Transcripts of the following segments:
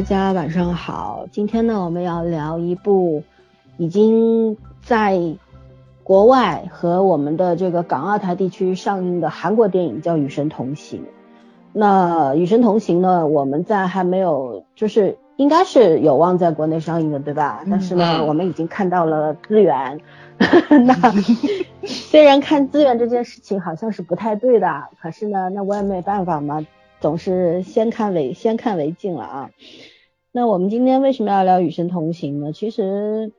大家晚上好。今天呢，我们要聊一部已经在国外和我们的这个港澳台地区上映的韩国电影，叫《与神同行》。那《与神同行》呢，我们在还没有，就是应该是有望在国内上映的，对吧？但是呢，我们已经看到了资源。那 虽然看资源这件事情好像是不太对的，可是呢，那我也没办法嘛。总是先看为先看为敬了啊。那我们今天为什么要聊《与神同行》呢？其实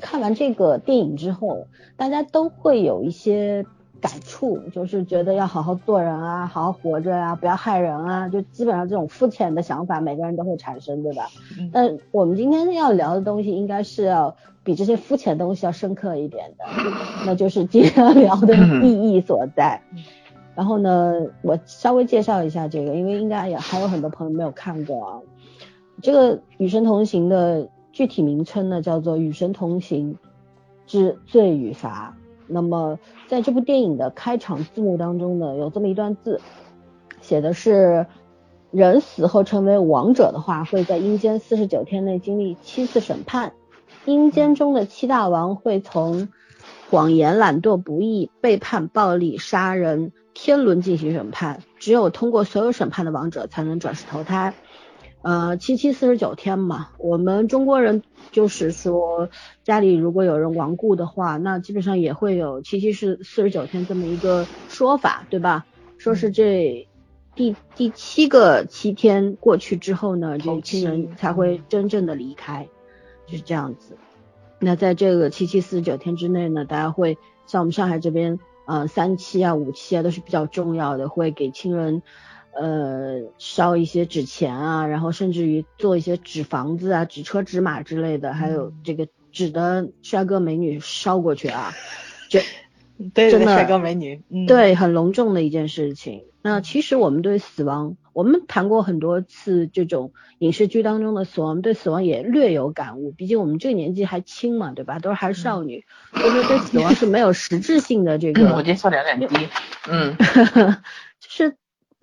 看完这个电影之后，大家都会有一些感触，就是觉得要好好做人啊，好好活着啊，不要害人啊，就基本上这种肤浅的想法，每个人都会产生，对吧？但我们今天要聊的东西，应该是要比这些肤浅东西要深刻一点的，那就是今天要聊的意义所在。然后呢，我稍微介绍一下这个，因为应该也还有很多朋友没有看过啊。这个《与神同行》的具体名称呢，叫做《与神同行之罪与罚》。那么在这部电影的开场字幕当中呢，有这么一段字，写的是：人死后成为王者的话，会在阴间四十九天内经历七次审判。阴间中的七大王会从谎言、懒惰、不义、背叛、暴力、杀人。天轮进行审判，只有通过所有审判的王者才能转世投胎。呃，七七四十九天嘛，我们中国人就是说家里如果有人亡故的话，那基本上也会有七七四四十九天这么一个说法，对吧？说是这第第七个七天过去之后呢，这亲人才会真正的离开，就是这样子。那在这个七七四十九天之内呢，大家会像我们上海这边。呃，三七啊，五七啊，都是比较重要的，会给亲人呃烧一些纸钱啊，然后甚至于做一些纸房子啊、纸车、纸马之类的，还有这个纸的帅哥美女烧过去啊，这真的帅哥美女，对，很隆重的一件事情。那其实我们对死亡。我们谈过很多次这种影视剧当中的死亡，对死亡也略有感悟。毕竟我们这个年纪还轻嘛，对吧？都是还是少女，所以说对死亡是没有实质性的这个。我今天笑点有点低。嗯，就是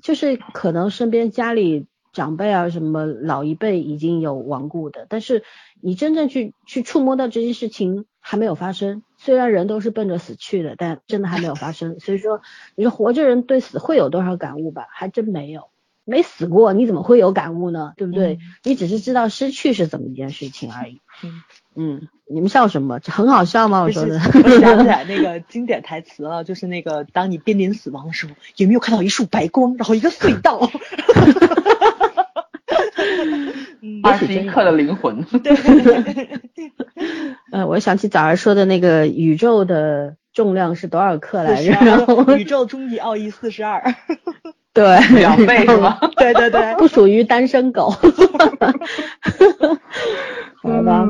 就是可能身边家里长辈啊什么老一辈已经有亡故的，但是你真正去去触摸到这些事情还没有发生。虽然人都是奔着死去的，但真的还没有发生。所以说，你说活着人对死会有多少感悟吧？还真没有。没死过，你怎么会有感悟呢？对不对？你只是知道失去是怎么一件事情而已。嗯嗯，你们笑什么？这很好笑吗？我说的。我想起来 那个经典台词了，就是那个当你濒临死亡的时候，有没有看到一束白光，然后一个隧道？二十一克的灵魂。对。呃，我想起早上说的那个宇宙的重量是多少克来着？然后宇宙终极奥义四十二。对，两倍是吗？对 对对，不属于单身狗。好吧，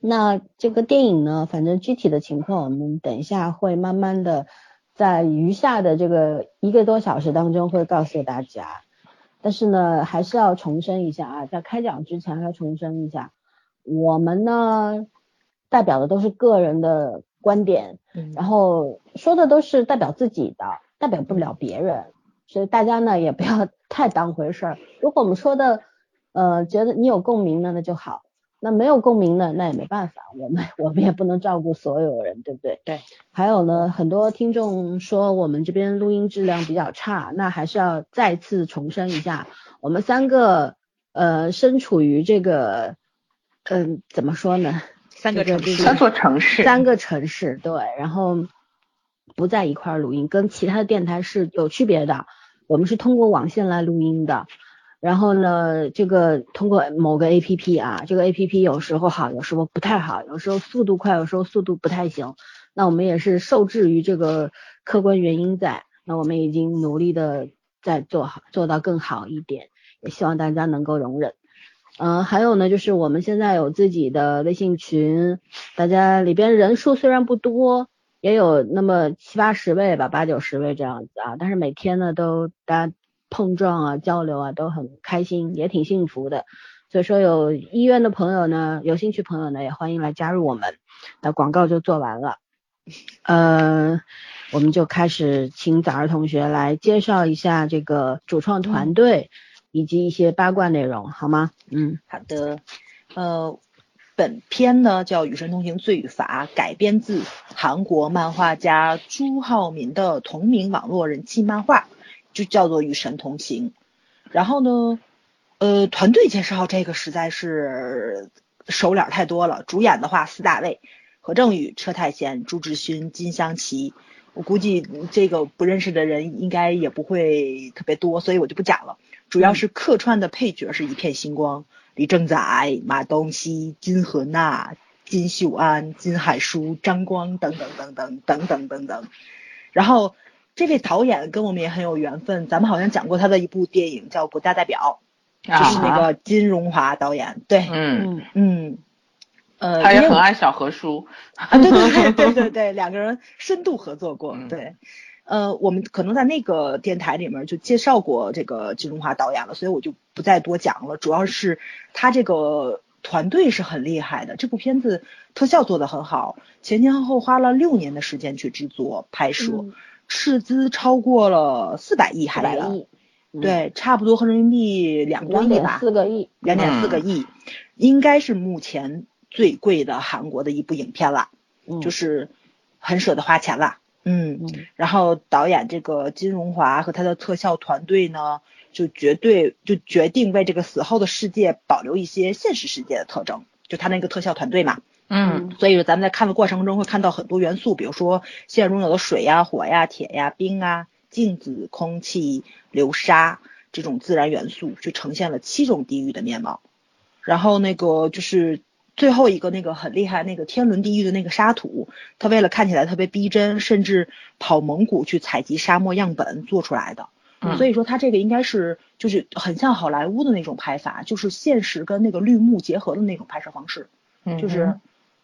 那这个电影呢，反正具体的情况我们等一下会慢慢的在余下的这个一个多小时当中会告诉大家。但是呢，还是要重申一下啊，在开讲之前要重申一下，我们呢代表的都是个人的观点，然后说的都是代表自己的，代表不了别人。所以大家呢也不要 太当回事儿。如果我们说的，呃，觉得你有共鸣的那就好。那没有共鸣的那也没办法，我们我们也不能照顾所有人，对不对？对。还有呢，很多听众说我们这边录音质量比较差，那还是要再次重申一下，我们三个呃身处于这个，嗯，怎么说呢？三个城市，三座城市，三个城市，对。然后不在一块录音，跟其他的电台是有区别的。我们是通过网线来录音的，然后呢，这个通过某个 A P P 啊，这个 A P P 有时候好，有时候不太好，有时候速度快，有时候速度不太行。那我们也是受制于这个客观原因在，那我们已经努力的在做好，做到更好一点，也希望大家能够容忍。嗯，还有呢，就是我们现在有自己的微信群，大家里边人数虽然不多。也有那么七八十位吧，八九十位这样子啊，但是每天呢都大家碰撞啊、交流啊都很开心，也挺幸福的。所以说有医院的朋友呢，有兴趣朋友呢也欢迎来加入我们。那广告就做完了，呃，我们就开始请早儿同学来介绍一下这个主创团队，以及一些八卦内容，好吗？嗯，好的。呃，本片呢叫《与神同行：罪与罚》，改编自韩国漫画家朱浩民的同名网络人气漫画，就叫做《与神同行》。然后呢，呃，团队介绍这个实在是熟脸太多了。主演的话，四大位：何正宇、车太贤、朱智勋、金湘琪。我估计这个不认识的人应该也不会特别多，所以我就不讲了。主要是客串的配角是一片星光。李正宰、马东锡、金荷娜、金秀安、金海淑、张光等等等等等等等等。然后这位导演跟我们也很有缘分，咱们好像讲过他的一部电影叫《国家代表》，就是那个金荣华导演。对，嗯嗯，呃，他也很爱小何叔。啊，对对对对对对，两个人深度合作过，对。呃，我们可能在那个电台里面就介绍过这个金荣华导演了，所以我就不再多讲了。主要是他这个团队是很厉害的，这部片子特效做得很好，前前后后花了六年的时间去制作拍摄，斥资超过了四百亿韩元，对，差不多合人民币两多亿吧，四个亿，两点四个亿，应该是目前最贵的韩国的一部影片了，就是很舍得花钱了。嗯，然后导演这个金荣华和他的特效团队呢，就绝对就决定为这个死后的世界保留一些现实世界的特征，就他那个特效团队嘛。嗯，所以咱们在看的过程中会看到很多元素，比如说现实中有的水呀、火呀、铁呀、冰啊、镜子、空气、流沙这种自然元素，就呈现了七种地域的面貌。然后那个就是。最后一个那个很厉害，那个天伦地狱的那个沙土，他为了看起来特别逼真，甚至跑蒙古去采集沙漠样本做出来的。所以说他这个应该是就是很像好莱坞的那种拍法，就是现实跟那个绿幕结合的那种拍摄方式。就是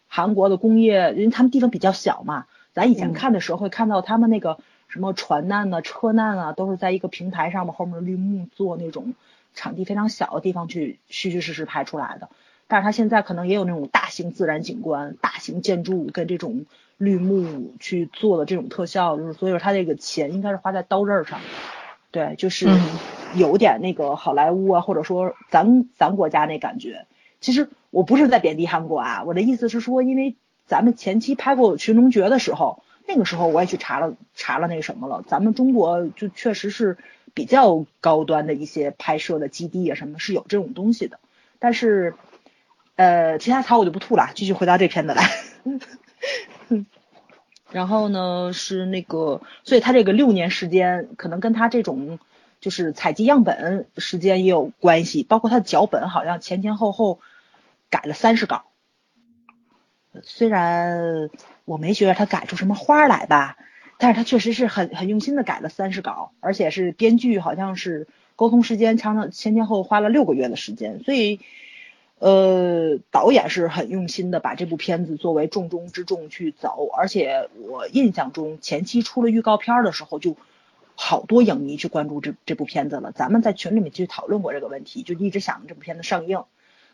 韩国的工业，因为他们地方比较小嘛，咱以前看的时候会看到他们那个什么船难啊、车难啊，都是在一个平台上面，后面绿幕做那种场地非常小的地方去虚虚实实拍出来的。但是他现在可能也有那种大型自然景观、大型建筑物跟这种绿幕去做的这种特效，就是所以说他这个钱应该是花在刀刃上，对，就是有点那个好莱坞啊，或者说咱咱国家那感觉。其实我不是在贬低韩国啊，我的意思是说，因为咱们前期拍过《寻龙诀》的时候，那个时候我也去查了查了那什么了，咱们中国就确实是比较高端的一些拍摄的基地啊，什么是有这种东西的，但是。呃，其他槽我就不吐了，继续回到这片子来。然后呢，是那个，所以他这个六年时间，可能跟他这种就是采集样本时间也有关系，包括他的脚本好像前前后后改了三十稿。虽然我没觉得他改出什么花来吧，但是他确实是很很用心的改了三十稿，而且是编剧好像是沟通时间长长前前后花了六个月的时间，所以。呃，导演是很用心的，把这部片子作为重中之重去走。而且我印象中，前期出了预告片的时候，就好多影迷去关注这这部片子了。咱们在群里面去讨论过这个问题，就一直想着这部片子上映，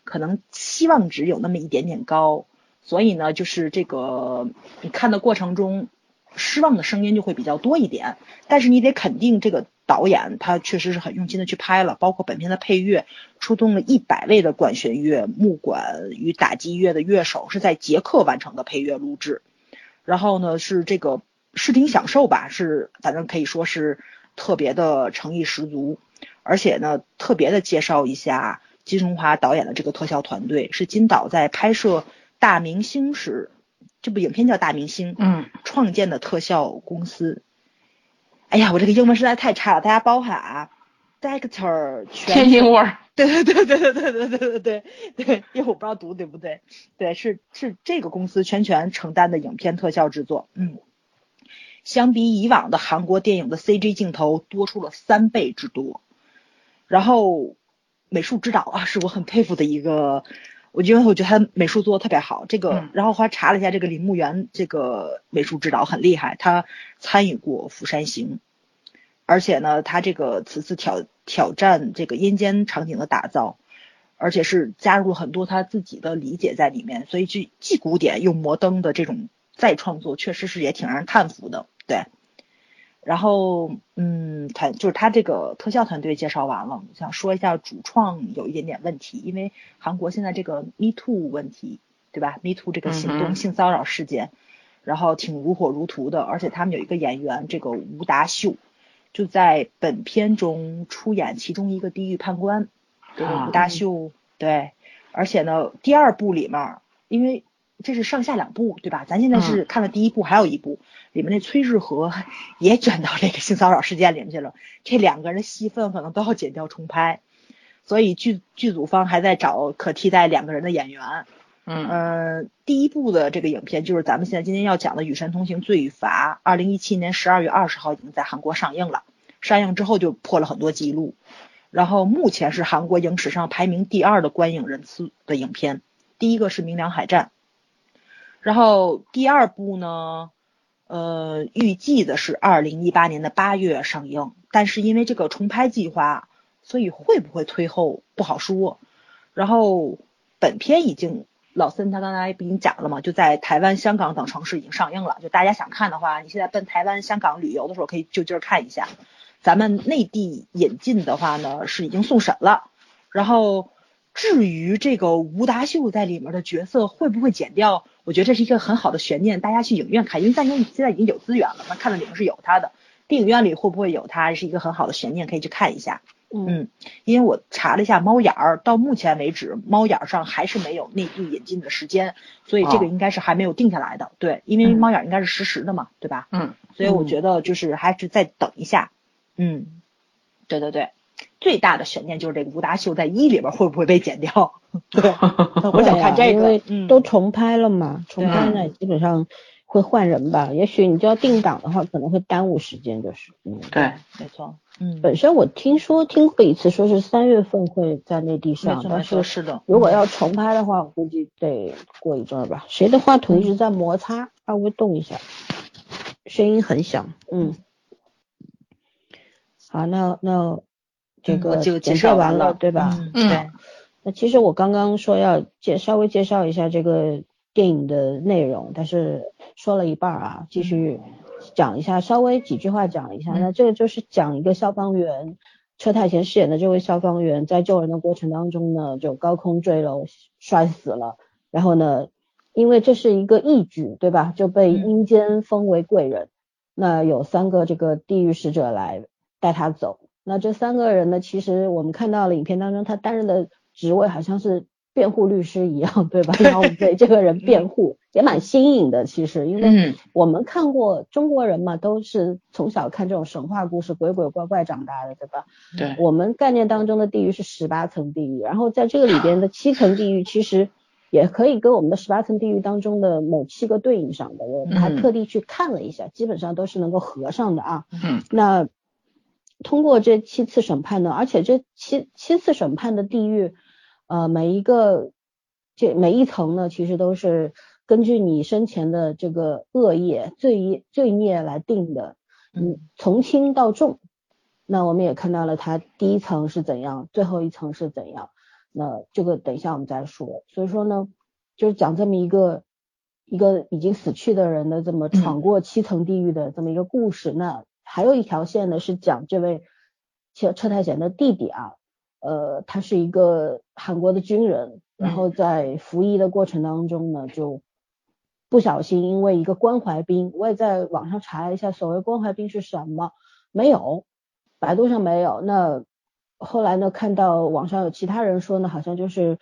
可能期望值有那么一点点高。所以呢，就是这个你看的过程中，失望的声音就会比较多一点。但是你得肯定这个。导演他确实是很用心的去拍了，包括本片的配乐，出动了一百位的管弦乐、木管与打击乐的乐手，是在捷克完成的配乐录制。然后呢，是这个视听享受吧，是反正可以说是特别的诚意十足。而且呢，特别的介绍一下金荣华导演的这个特效团队，是金导在拍摄《大明星》时，这部影片叫《大明星》，嗯，创建的特效公司。哎呀，我这个英文实在太差了，大家包涵啊。Director 天津味儿，对对对对对对对对对对对，因为我不知道读对不对，对是是这个公司全权承担的影片特效制作，嗯，相比以往的韩国电影的 CG 镜头多出了三倍之多，然后美术指导啊是我很佩服的一个。我因为我觉得他美术做的特别好，这个，然后还查了一下这个林木园这个美术指导很厉害，他参与过《釜山行》，而且呢，他这个此次挑挑战这个阴间场景的打造，而且是加入了很多他自己的理解在里面，所以既既古典又摩登的这种再创作，确实是也挺让人叹服的。对，然后，嗯，团就是他这个特效团队介绍完了，我想说一下主创有一点点问题，因为韩国现在这个 Me Too 问题，对吧？Me Too 这个行动性骚扰事件，然后挺如火如荼的，而且他们有一个演员，这个吴达秀，就在本片中出演其中一个地狱判官，这个吴达秀，对，而且呢，第二部里面，因为这是上下两部，对吧？咱现在是看了第一部，还有一部。里面那崔日和也卷到这个性骚扰事件里面去了，这两个人的戏份可能都要剪掉重拍，所以剧剧组方还在找可替代两个人的演员。嗯第一部的这个影片就是咱们现在今天要讲的《与神同行：罪与罚》，二零一七年十二月二十号已经在韩国上映了，上映之后就破了很多记录，然后目前是韩国影史上排名第二的观影人次的影片，第一个是《明良海战》，然后第二部呢？呃，预计的是二零一八年的八月上映，但是因为这个重拍计划，所以会不会推后不好说。然后本片已经老森他刚才不已经讲了嘛，就在台湾、香港等城市已经上映了。就大家想看的话，你现在奔台湾、香港旅游的时候可以就近看一下。咱们内地引进的话呢，是已经送审了。然后至于这个吴达秀在里面的角色会不会剪掉？我觉得这是一个很好的悬念，大家去影院看，因为咱现在已经有资源了，那看到里面是有他的。电影院里会不会有他，是一个很好的悬念，可以去看一下。嗯，因为我查了一下猫眼儿，到目前为止猫眼儿上还是没有内地引进的时间，所以这个应该是还没有定下来的。对，因为猫眼儿应该是实时的嘛，对吧？嗯。所以我觉得就是还是再等一下。嗯，对对对。最大的悬念就是这个吴达秀在一里边会不会被剪掉？对，我想看这个，因为都重拍了嘛，重拍呢基本上会换人吧。也许你就要定档的话，可能会耽误时间，就是。嗯，对，没错。嗯，本身我听说听过一次，说是三月份会在内地上，但是是的，如果要重拍的话，我估计得过一阵儿吧。谁的话筒一直在摩擦，稍微动一下，声音很响。嗯，好，那那。这个介绍完了，对吧？嗯，对。那其实我刚刚说要介稍微介绍一下这个电影的内容，但是说了一半啊，继续讲一下，稍微几句话讲一下。那这个就是讲一个消防员车太贤饰演的这位消防员在救人的过程当中呢，就高空坠楼摔死了。然后呢，因为这是一个义举，对吧？就被阴间封为贵人。那有三个这个地狱使者来带他走。那这三个人呢？其实我们看到了影片当中，他担任的职位好像是辩护律师一样，对吧？然后为这个人辩护，也蛮新颖的。其实，因为我们看过中国人嘛，都是从小看这种神话故事，鬼鬼怪怪长大的，对吧？对。我们概念当中的地狱是十八层地狱，然后在这个里边的七层地狱，其实也可以跟我们的十八层地狱当中的某七个对应上的。我还特地去看了一下，基本上都是能够合上的啊。嗯。那。通过这七次审判呢，而且这七七次审判的地狱，呃，每一个这每一层呢，其实都是根据你生前的这个恶业罪业罪孽来定的，嗯，从轻到重。那我们也看到了它第一层是怎样，最后一层是怎样。那这个等一下我们再说。所以说呢，就是讲这么一个一个已经死去的人的这么闯过七层地狱的这么一个故事。那还有一条线呢，是讲这位车车太贤的弟弟啊，呃，他是一个韩国的军人，然后在服役的过程当中呢，就不小心因为一个关怀兵，我也在网上查了一下，所谓关怀兵是什么，没有，百度上没有。那后来呢，看到网上有其他人说呢，好像就是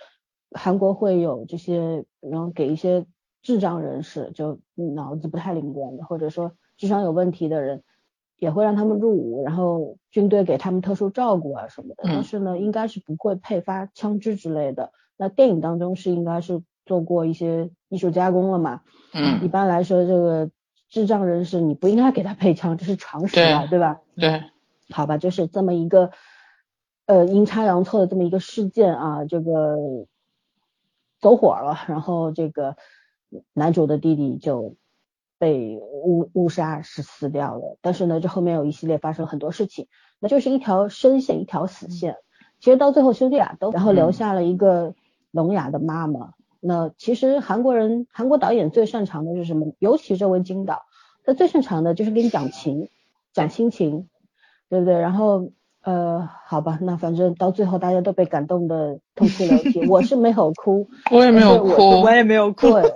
韩国会有这些，然后给一些智障人士，就脑子不太灵光的，或者说智商有问题的人。也会让他们入伍，然后军队给他们特殊照顾啊什么的。但是呢，应该是不会配发枪支之类的。那电影当中是应该是做过一些艺术加工了嘛？嗯。一般来说，这个智障人士你不应该给他配枪，这是常识啊，对吧？对。好吧，就是这么一个呃阴差阳错的这么一个事件啊，这个走火了，然后这个男主的弟弟就。被误误杀是死掉了，但是呢，这后面有一系列发生很多事情，那就是一条生线一条死线。其实到最后兄弟俩都，然后留下了一个聋哑的妈妈。那其实韩国人韩国导演最擅长的是什么？尤其这位金导，他最擅长的就是给你讲情，讲心情，对不对？然后呃，好吧，那反正到最后大家都被感动的痛哭流涕，我是没有哭，我也没有哭，我也没有哭。对，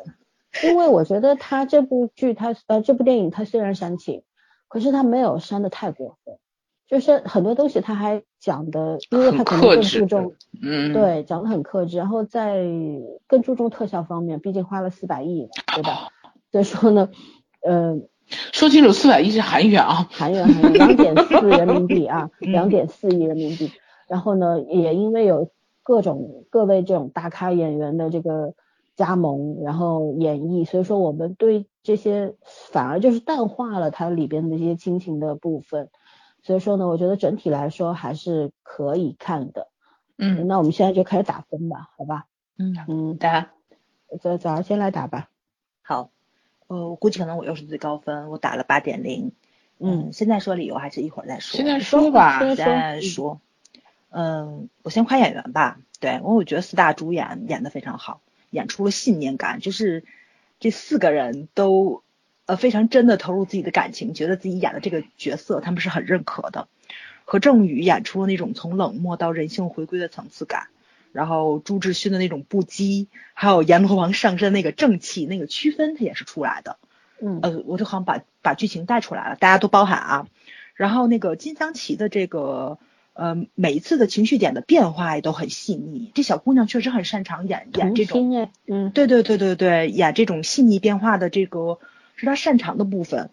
因为我觉得他这部剧，他呃这部电影，他虽然煽情，可是他没有煽的太过分，就是很多东西他还讲的，因为他可能更注重，嗯，对，讲的很克制，然后在更注重特效方面，毕竟花了四百亿，对吧？所以说呢，嗯。说清楚，四百亿是韩元啊，韩元韩元两点四人民币啊，两点四亿人民币。然后呢，也因为有各种各位这种大咖演员的这个加盟，然后演绎，所以说我们对这些反而就是淡化了它里边的一些亲情的部分。所以说呢，我觉得整体来说还是可以看的。嗯，那我们现在就开始打分吧，好吧？嗯嗯，打，早早上先来打吧。好。呃，我估计可能我又是最高分，我打了八点零。嗯，现在说理由还是一会儿再说？现在说吧，现在说。嗯，我先夸演员吧。对，因为我觉得四大主演演的非常好，演出了信念感，就是这四个人都呃非常真的投入自己的感情，觉得自己演的这个角色他们是很认可的。何正宇演出了那种从冷漠到人性回归的层次感。然后朱志勋的那种不羁，还有阎罗王上身那个正气，那个区分他也是出来的。嗯，呃，我就好像把把剧情带出来了，大家都包涵啊。然后那个金湘琪的这个呃每一次的情绪点的变化也都很细腻，这小姑娘确实很擅长演演这种，嗯，对对对对对，演这种细腻变化的这个是她擅长的部分。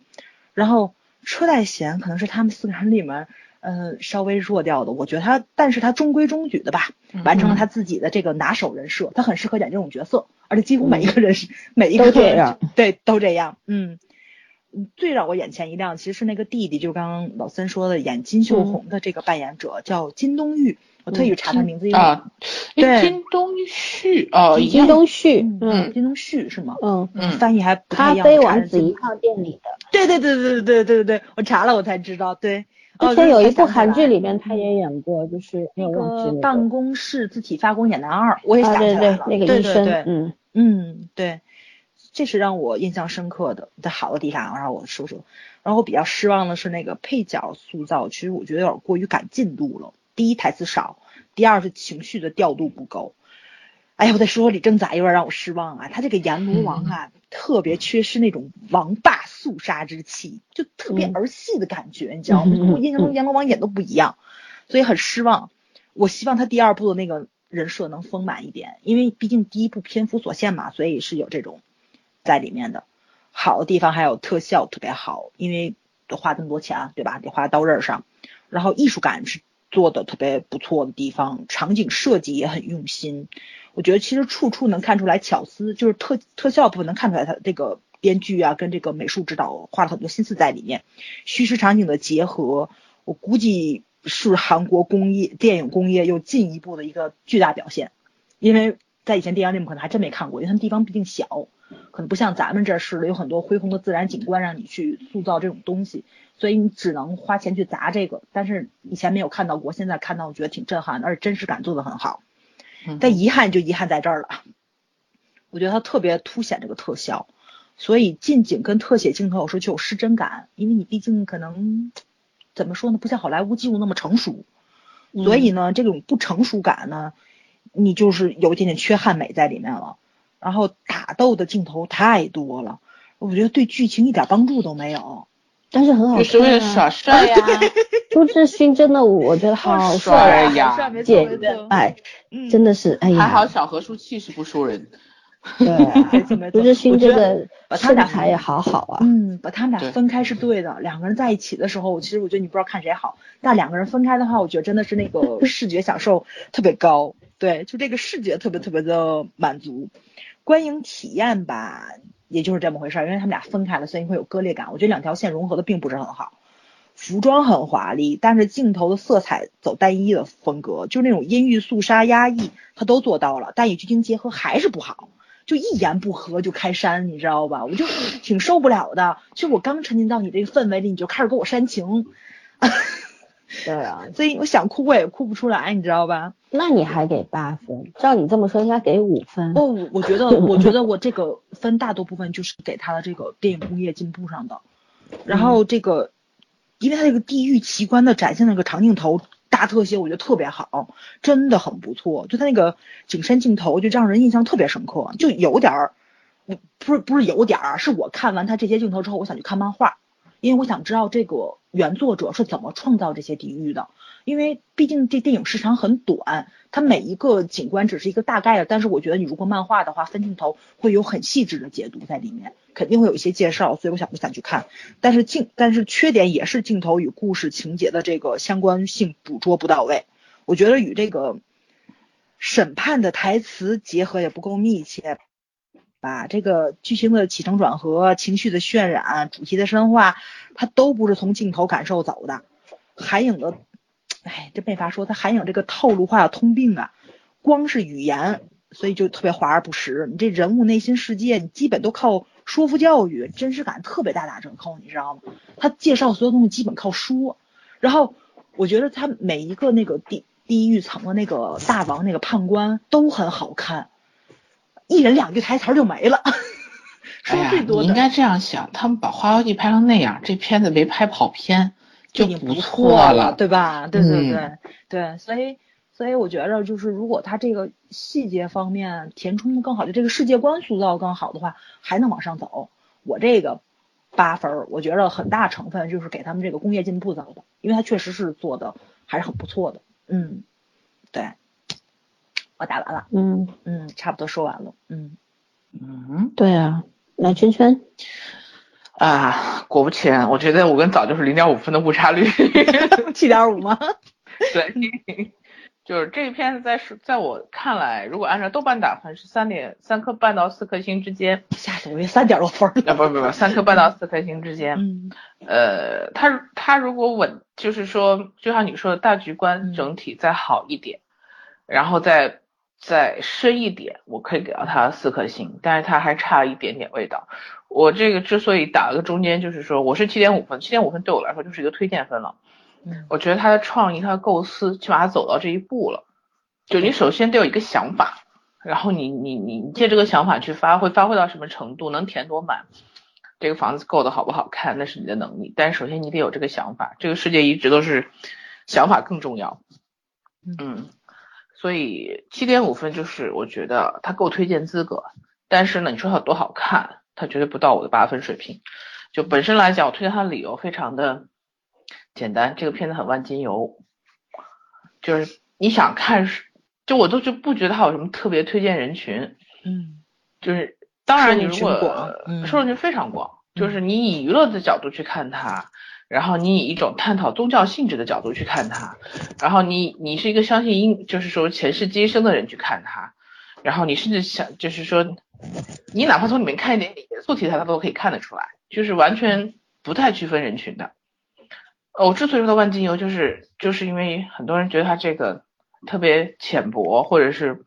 然后车太贤可能是他们四个人里面。嗯，稍微弱掉的，我觉得他，但是他中规中矩的吧，完成了他自己的这个拿手人设，他很适合演这种角色，而且几乎每一个人是每一个都这样，对，都这样，嗯，最让我眼前一亮，其实是那个弟弟，就刚刚老森说的演金秀红的这个扮演者叫金东玉，我特意查他名字，啊，对，金东旭，哦，金东。旭，嗯，金东旭是吗？嗯？嗯，翻译还不太一样，咖啡王子一号店里的，对对对对对对对对，我查了我才知道，对。之前有一部韩剧里面他也演过，就是那个办公室自体发光演男二，我也想起来了，那个医生，嗯。嗯对，这是让我印象深刻的，在好的地方然后我说说。然后我比较失望的是那个配角塑造，其实我觉得有点过于赶进度了。第一台词少，第二是情绪的调度不够。哎呀，我再说说李正宰有点让我失望啊，他这个阎罗王啊，特别缺失那种王霸肃杀之气，就特别儿戏的感觉，你知道吗？跟我印象中阎罗王演都不一样，所以很失望。我希望他第二部的那个人设能丰满一点，因为毕竟第一部篇幅所限嘛，所以是有这种在里面的。好的地方还有特效特别好，因为得花这么多钱，对吧？得花刀刃上，然后艺术感是做的特别不错的地方，场景设计也很用心。我觉得其实处处能看出来巧思，就是特特效部分能看出来，他这个编剧啊跟这个美术指导花了很多心思在里面。虚实场景的结合，我估计是韩国工业电影工业又进一步的一个巨大表现。因为在以前电影里面可能还真没看过，因为他们地方毕竟小，可能不像咱们这似的有很多恢宏的自然景观让你去塑造这种东西，所以你只能花钱去砸这个。但是以前没有看到过，现在看到我觉得挺震撼的，而且真实感做得很好。但遗憾就遗憾在这儿了，我觉得它特别凸显这个特效，所以近景跟特写镜头有时候就有失真感，因为你毕竟可能怎么说呢，不像好莱坞技术那么成熟，所以呢，这种不成熟感呢，你就是有一点点缺憾美在里面了。然后打斗的镜头太多了，我觉得对剧情一点帮助都没有。但是很好看，就是为了耍帅呀。朱志勋真的，我觉得好帅呀，姐哎，真的是哎呀。还好小何叔气势不输人。对，朱志勋这个身材也好好啊。嗯，把他们俩分开是对的。两个人在一起的时候，其实我觉得你不知道看谁好。但两个人分开的话，我觉得真的是那个视觉享受特别高。对，就这个视觉特别特别的满足，观影体验吧。也就是这么回事儿，因为他们俩分开了，所以会有割裂感。我觉得两条线融合的并不是很好。服装很华丽，但是镜头的色彩走单一的风格，就是那种阴郁、肃杀、压抑，他都做到了，但与剧情结合还是不好，就一言不合就开煽，你知道吧？我就挺受不了的。就我刚沉浸到你这个氛围里，你就开始给我煽情。对啊，所以我想哭我也哭不出来，你知道吧？那你还给八分？照你这么说，应该给五分。哦，我觉得，我觉得我这个分大多部分就是给他的这个电影工业进步上的。然后这个因为他这个地狱奇观的展现那个长镜头大特写，我觉得特别好，真的很不错。就他那个景深镜头，就让人印象特别深刻，就有点儿，不是不是有点儿，是我看完他这些镜头之后，我想去看漫画。因为我想知道这个原作者是怎么创造这些地狱的，因为毕竟这电影时长很短，它每一个景观只是一个大概的，但是我觉得你如果漫画的话，分镜头会有很细致的解读在里面，肯定会有一些介绍，所以我想不想去看，但是镜但是缺点也是镜头与故事情节的这个相关性捕捉不到位，我觉得与这个审判的台词结合也不够密切。把这个剧情的起承转合、情绪的渲染、主题的深化，它都不是从镜头感受走的。韩影的，哎，这没法说，他韩影这个套路化的通病啊，光是语言，所以就特别华而不实。你这人物内心世界，你基本都靠说服教育，真实感特别大打折扣，你知道吗？他介绍所有东西基本靠说，然后我觉得他每一个那个地地狱层的那个大王那个判官都很好看。一人两句台词就没了，说最多的。你应该这样想，他们把《花妖记》拍成那样，这片子没拍跑偏就不错了，对吧？对对对对，所以所以我觉得就是，如果他这个细节方面填充的更好，就这个世界观塑造更好的话，还能往上走。我这个八分，我觉得很大成分就是给他们这个工业进步造的，因为他确实是做的还是很不错的。嗯，对。我打完了，嗯。嗯，差不多说完了，嗯。嗯，对啊，来圈圈啊，果不其然，我觉得我跟早就是零点五分的误差率，七点五吗？对，就是这一片子在是在我看来，如果按照豆瓣打分是三点三颗半到四颗星之间，吓死我，以为三点多分啊，不不不，三颗半到四颗星之间，嗯，呃，他他如果稳，就是说，就像你说的大局观整体再好一点，然后再。再深一点，我可以给到他四颗星，但是他还差一点点味道。我这个之所以打了个中间，就是说我是七点五分，七点五分对我来说就是一个推荐分了。嗯，我觉得他的创意、他的构思，起码他走到这一步了。就你首先得有一个想法，然后你你你借这个想法去发挥，发挥到什么程度，能填多满，这个房子够的好不好看，那是你的能力。但是首先你得有这个想法，这个世界一直都是想法更重要。嗯。所以七点五分就是我觉得它够推荐资格，但是呢，你说他有多好看，他绝对不到我的八分水平。就本身来讲，我推荐他的理由非常的简单，这个片子很万金油，就是你想看，就我都就不觉得他有什么特别推荐人群，嗯，就是当然你如果受众群非常广，就是你以娱乐的角度去看它。然后你以一种探讨宗教性质的角度去看它，然后你你是一个相信因就是说前世今生的人去看它，然后你甚至想就是说，你哪怕从里面看一点点严肃题材，它都可以看得出来，就是完全不太区分人群的。我之所以说万金油，就是就是因为很多人觉得它这个特别浅薄，或者是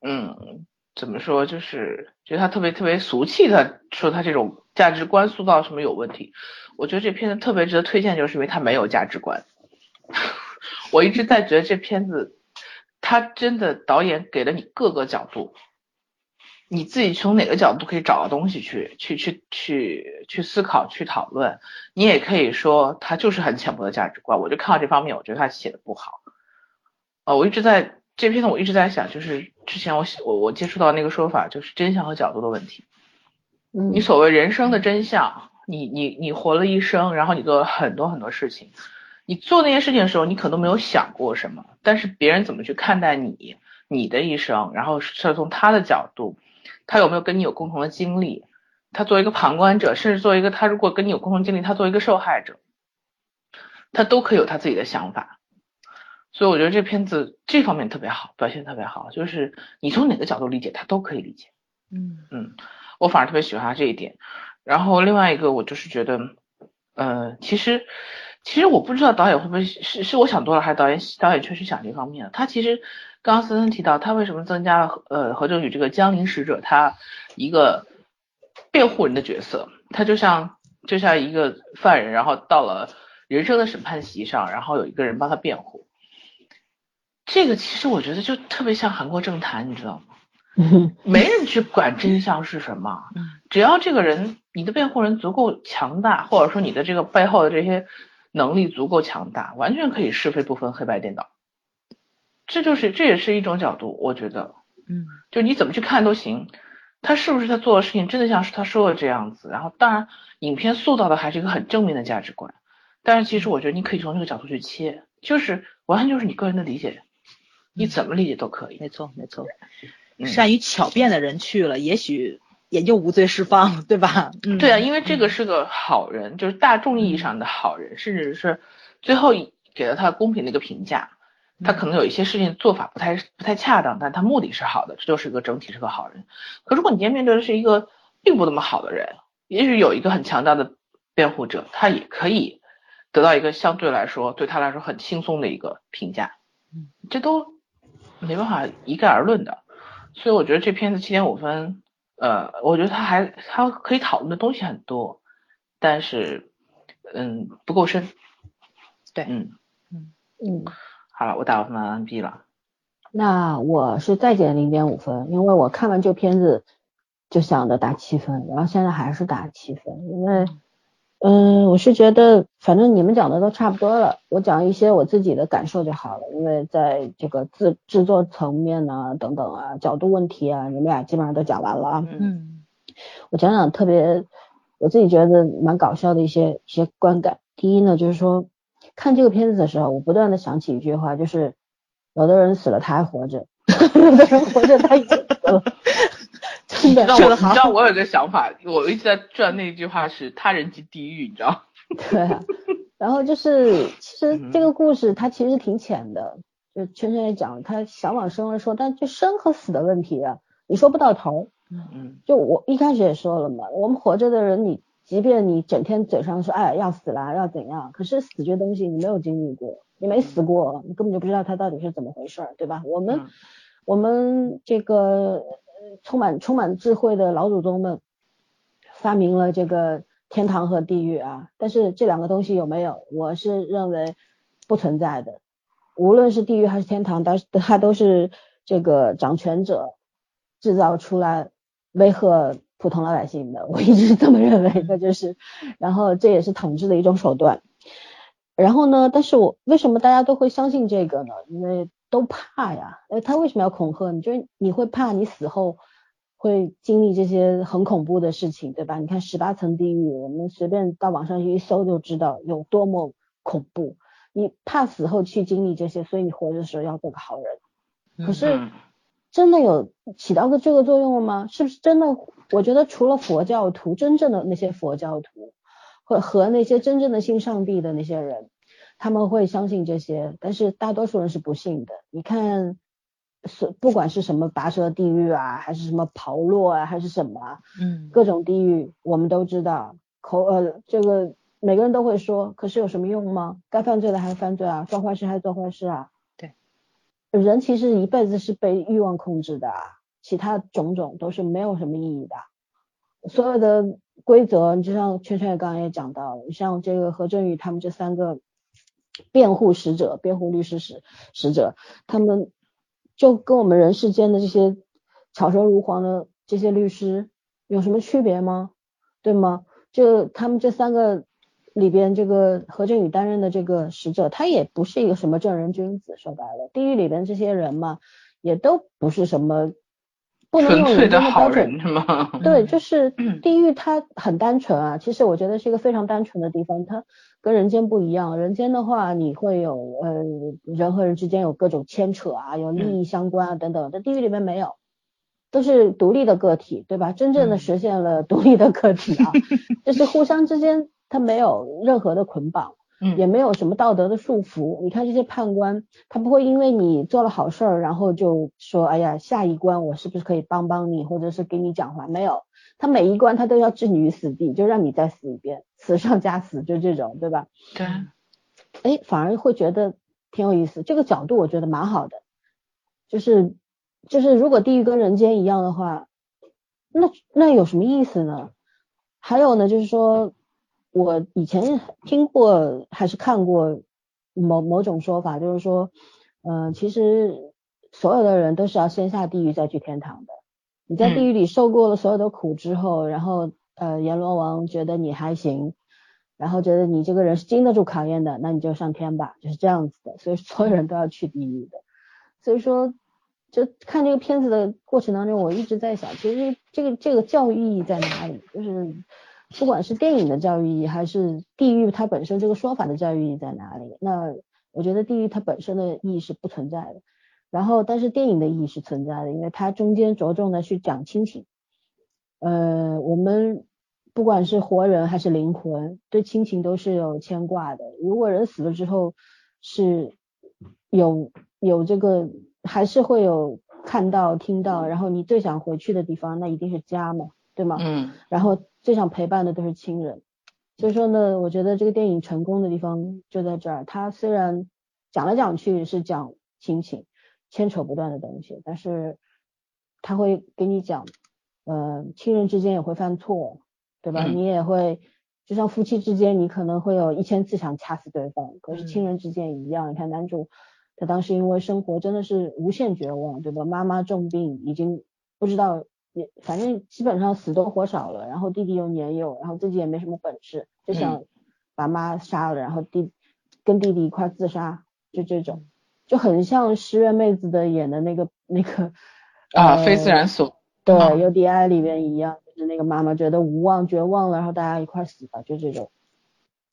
嗯怎么说，就是觉得他特别特别俗气的说他这种价值观塑造什么有问题。我觉得这片子特别值得推荐，就是因为它没有价值观。我一直在觉得这片子，它真的导演给了你各个角度，你自己从哪个角度可以找到东西去去去去去思考去讨论。你也可以说它就是很浅薄的价值观。我就看到这方面，我觉得他写的不好。呃，我一直在这片子，我一直在想，就是之前我我我接触到那个说法，就是真相和角度的问题。你所谓人生的真相。你你你活了一生，然后你做了很多很多事情，你做那些事情的时候，你可能没有想过什么，但是别人怎么去看待你，你的一生，然后是从他的角度，他有没有跟你有共同的经历，他作为一个旁观者，甚至作为一个他如果跟你有共同经历，他作为一个受害者，他都可以有他自己的想法，所以我觉得这片子这方面特别好，表现特别好，就是你从哪个角度理解他都可以理解，嗯嗯，我反而特别喜欢他这一点。然后另外一个，我就是觉得，呃，其实，其实我不知道导演会不会是是我想多了，还是导演导演确实想这方面。他其实刚刚森森提到，他为什么增加了呃何正宇这个江陵使者他一个辩护人的角色？他就像就像一个犯人，然后到了人生的审判席上，然后有一个人帮他辩护。这个其实我觉得就特别像韩国政坛，你知道吗？没人去管真相是什么，只要这个人你的辩护人足够强大，或者说你的这个背后的这些能力足够强大，完全可以是非不分、黑白颠倒。这就是这也是一种角度，我觉得，嗯，就你怎么去看都行。他是不是他做的事情真的像是他说的这样子？然后当然，影片塑造的还是一个很正面的价值观。但是其实我觉得你可以从这个角度去切，就是完全就是你个人的理解，你怎么理解都可以。没错没错，嗯善于巧辩的人去了，也许也就无罪释放，对吧？嗯，对啊，因为这个是个好人，就是大众意义上的好人，甚至是最后给了他公平的一个评价。他可能有一些事情做法不太不太恰当，但他目的是好的，这就是个整体是个好人。可如果你今天面对的是一个并不那么好的人，也许有一个很强大的辩护者，他也可以得到一个相对来说对他来说很轻松的一个评价。嗯，这都没办法一概而论的。所以我觉得这片子七点五分，呃，我觉得它还它可以讨论的东西很多，但是嗯不够深。对嗯，嗯嗯，好了，我打完分 B 了。那我是再减零点五分，因为我看完这片子就想着打七分，然后现在还是打七分，因为，嗯，我是觉得反正你们讲的都差不多了，我讲一些我自己的感受就好了，因为在这个制制作层面啊等等啊角度问题啊，你们俩基本上都讲完了啊。嗯我讲讲特别我自己觉得蛮搞笑的一些一些观感。第一呢，就是说看这个片子的时候，我不断的想起一句话，就是有的人死了他还活着，有的人活着他已经死了，真的你知道我，说得好你知道我有个想法，我一直在转那句话是“他人即地狱”，你知道？对啊。然后就是其实嗯这个故事它其实挺浅的，就圈圈也讲了，他想往深了说，但就生和死的问题啊，你说不到头。嗯就我一开始也说了嘛，我们活着的人，你即便你整天嘴上说哎要死了要怎样，可是死这东西你没有经历过，你没死过，你根本就不知道它到底是怎么回事儿，对吧？我们、嗯我们这个呃充满充满智慧的老祖宗们发明了这个天堂和地狱啊，但是这两个东西有没有？我是认为不存在的。无论是地狱还是天堂，但是它都是这个掌权者制造出来威吓普通老百姓的。我一直这么认为的，就是，然后这也是统治的一种手段。然后呢，但是我为什么大家都会相信这个呢？因为都怕呀。呃，他为什么要恐吓你？就是你会怕你死后会经历这些很恐怖的事情，对吧？你看十八层地狱，我们随便到网上去一搜就知道有多么恐怖。你怕死后去经历这些，所以你活着的时候要做个好人。可是嗯真的有起到个这个作用了吗？是不是真的？我觉得除了佛教徒，真正的那些佛教徒和和那些真正的信上帝的那些人，他们会相信这些，但是大多数人是不信的。你看，是不管是什么拔舌地狱啊，还是什么刨落啊，还是什么啊，嗯各种地狱我们都知道，口呃这个每个人都会说，可是有什么用吗？该犯罪的还是犯罪啊，做坏事还是做坏事啊。对，人其实一辈子是被欲望控制的啊，其他种种都是没有什么意义的。所有的规则，你就像圈圈刚刚也讲到了，像这个何振宇他们这三个辩护使者、辩护律师使使者，他们就跟我们人世间的这些巧舌如簧的这些律师有什么区别吗？对吗？就他们这三个里边，这个何振宇担任的这个使者，他也不是一个什么正人君子，说白了，地狱里边这些人嘛，也都不是什么不能纯用的好间的标准人是吗？对，嗯就是地狱，它很单纯啊。其实我觉得是一个非常单纯的地方，它跟人间不一样。人间的话，你会有呃人和人之间有各种牵扯啊，有利益相关啊等等。在地狱里面没有，都是独立的个体，对吧？真正的嗯实现了独立的个体啊，就是互相之间它没有任何的捆绑。嗯也没有什么道德的束缚。你看这些判官，他不会因为你做了好事儿，然后就说，哎呀，下一关我是不是可以帮帮你，或者是给你讲话？没有，他每一关他都要置你于死地，就让你再死一遍，死上加死，就这种，对吧？对，哎，反而会觉得挺有意思，这个角度我觉得蛮好的，就是就是如果地狱跟人间一样的话，那那有什么意思呢？还有呢，就是说我以前听过还是看过某某种说法，就是说，呃，其实所有的人都是要先下地狱再去天堂的。你在地狱里受过了所有的苦之后，然后呃阎罗王觉得你还行，然后觉得你这个人是经得住考验的，那你就上天吧，就是这样子的。所以所有人都要去地狱的。所以说，就看这个片子的过程当中，我一直在想，其实这个这个教育意义在哪里？就是不管是电影的教育意义，还是地狱它本身这个说法的教育意义在哪里？那我觉得地狱它本身的意义是不存在的。然后，但是电影的意义是存在的，因为它中间着重的去讲亲情。呃，我们。不管是活人还是灵魂，对亲情都是有牵挂的。如果人死了之后是有有这个，还是会有看到听到，然后你最想回去的地方，那一定是家嘛，对吗？嗯。然后最想陪伴的都是亲人。所以说呢，我觉得这个电影成功的地方就在这儿。它虽然讲来讲去是讲亲情，牵扯不断的东西，但是他会给你讲，呃，亲人之间也会犯错。对吧？你也会，就像夫妻之间，你可能会有一千次想掐死对方，可是亲人之间一样。你看男主，他当时因为生活真的是无限绝望，对吧？妈妈重病，已经不知道也，反正基本上死多活少了。然后弟弟又年幼，然后自己也没什么本事，就想把妈杀了，然后弟跟弟弟一块自杀，就这种，就很像十月妹子的演的那个那个 啊，非自然所对 UDI 里面一样。就是那个妈妈觉得无望、绝望了，然后大家一块死吧，就这种。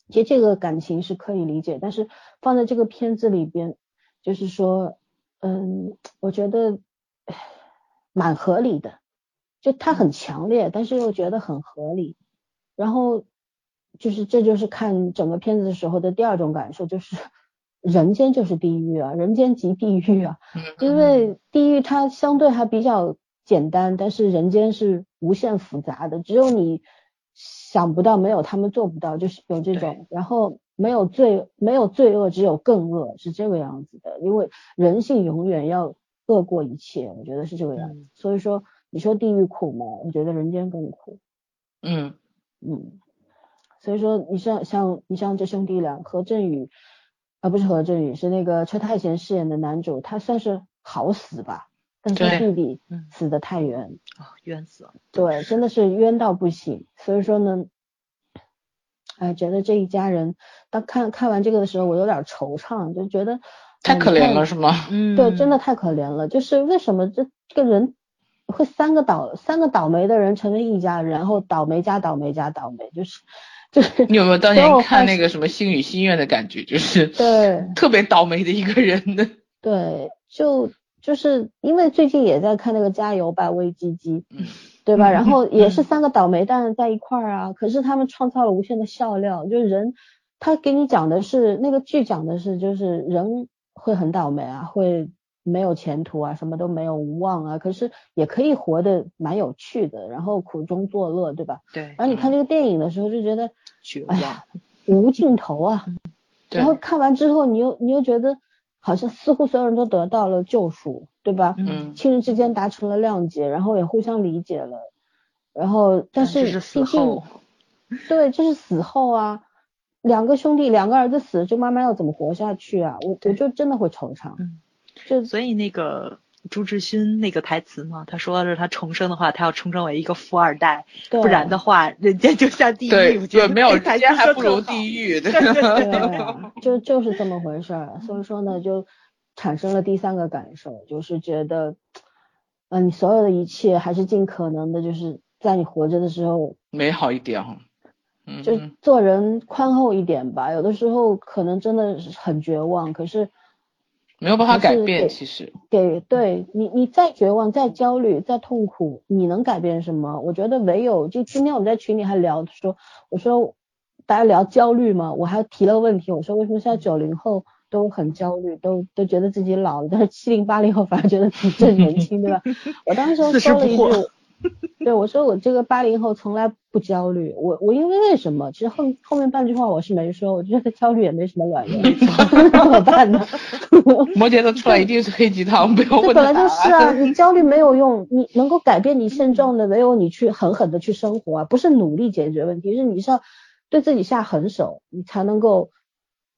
其实这个感情是可以理解，但是放在这个片子里边，就是说，嗯，我觉得 蛮合理的。就它很强烈，但是又觉得很合理。然后就是这就是看整个片子的时候的第二种感受，就是 人间就是地狱啊，人间即地狱啊。因为地狱它相对还比较。简单，但是人间是无限复杂的，只有你想不到，没有他们做不到，就是有这种，然后没有罪，没有罪恶，只有更恶，是这个样子的，因为人性永远要恶过一切，我觉得是这个样子。所以说，你说地狱苦吗？我觉得人间更苦。嗯嗯，所以说，你像像你像这兄弟俩，何振宇啊，不是何振宇，是那个车太贤饰演的男主，他算是好死吧。但是弟弟死的太冤啊，冤死了。对，真的是冤到不行。所以说呢，哎，觉得这一家人，当看看完这个的时候，我有点惆怅，就觉得太可怜了，是吗？嗯，对，真的太可怜了。就是为什么这这个人会三个倒三个倒霉的人成为一家人，然后倒霉加倒霉加倒霉，就是就是。你有没有当年看那个什么《星语心愿》的感觉？就是 对，特别倒霉的一个人的。对，就。就是因为最近也在看那个《加油吧，微机机》，对吧？然后也是三个倒霉蛋在一块儿啊，可是他们创造了无限的笑料。就是人，他给你讲的是那个剧讲的是，就是人会很倒霉啊，会没有前途啊，什么都没有，无望啊。可是也可以活得蛮有趣的，然后苦中作乐，对吧？对。然后你看这个电影的时候就觉得，绝望，无尽头啊。然后看完之后，你又你又觉得。好像似乎所有人都得到了救赎，对吧？嗯。亲人之间达成了谅解，然后也互相理解了，然后但是死后，对，这是死后啊，两个兄弟，两个儿子死，这妈妈要怎么活下去啊？我我就真的会惆怅。嗯。就所以那个。朱志勋那个台词嘛，他说的是他重生的话，他要重生为一个富二代，不然的话，人间就像地狱。对，没有人间还不如地狱。对对对，就就是这么回事儿。所以说呢，就产生了第三个感受，就是觉得，嗯，你所有的一切还是尽可能的，就是在你活着的时候美好一点哈。嗯。就做人宽厚一点吧，有的时候可能真的很绝望，可是。没有办法改变，其实给对你，你再绝望、再焦虑、再痛苦，你能改变什么？我觉得唯有就今天我们在群里还聊说，我说大家聊焦虑嘛，我还提了个问题，我说为什么现在九零后都很焦虑，都都觉得自己老了，但是七零八零后反而觉得自己正年轻，对吧？我当时 说了一句。对，我说我这个八零后从来不焦虑，我我因为为什么？其实后后面半句话我是没说，我觉得焦虑也没什么卵用，怎么办呢？摩羯座出来一定是黑鸡汤，不要问本来就是啊，你焦虑没有用，你能够改变你现状的，唯有你去狠狠的去生活啊，不是努力解决问题，是你是要对自己下狠手，你才能够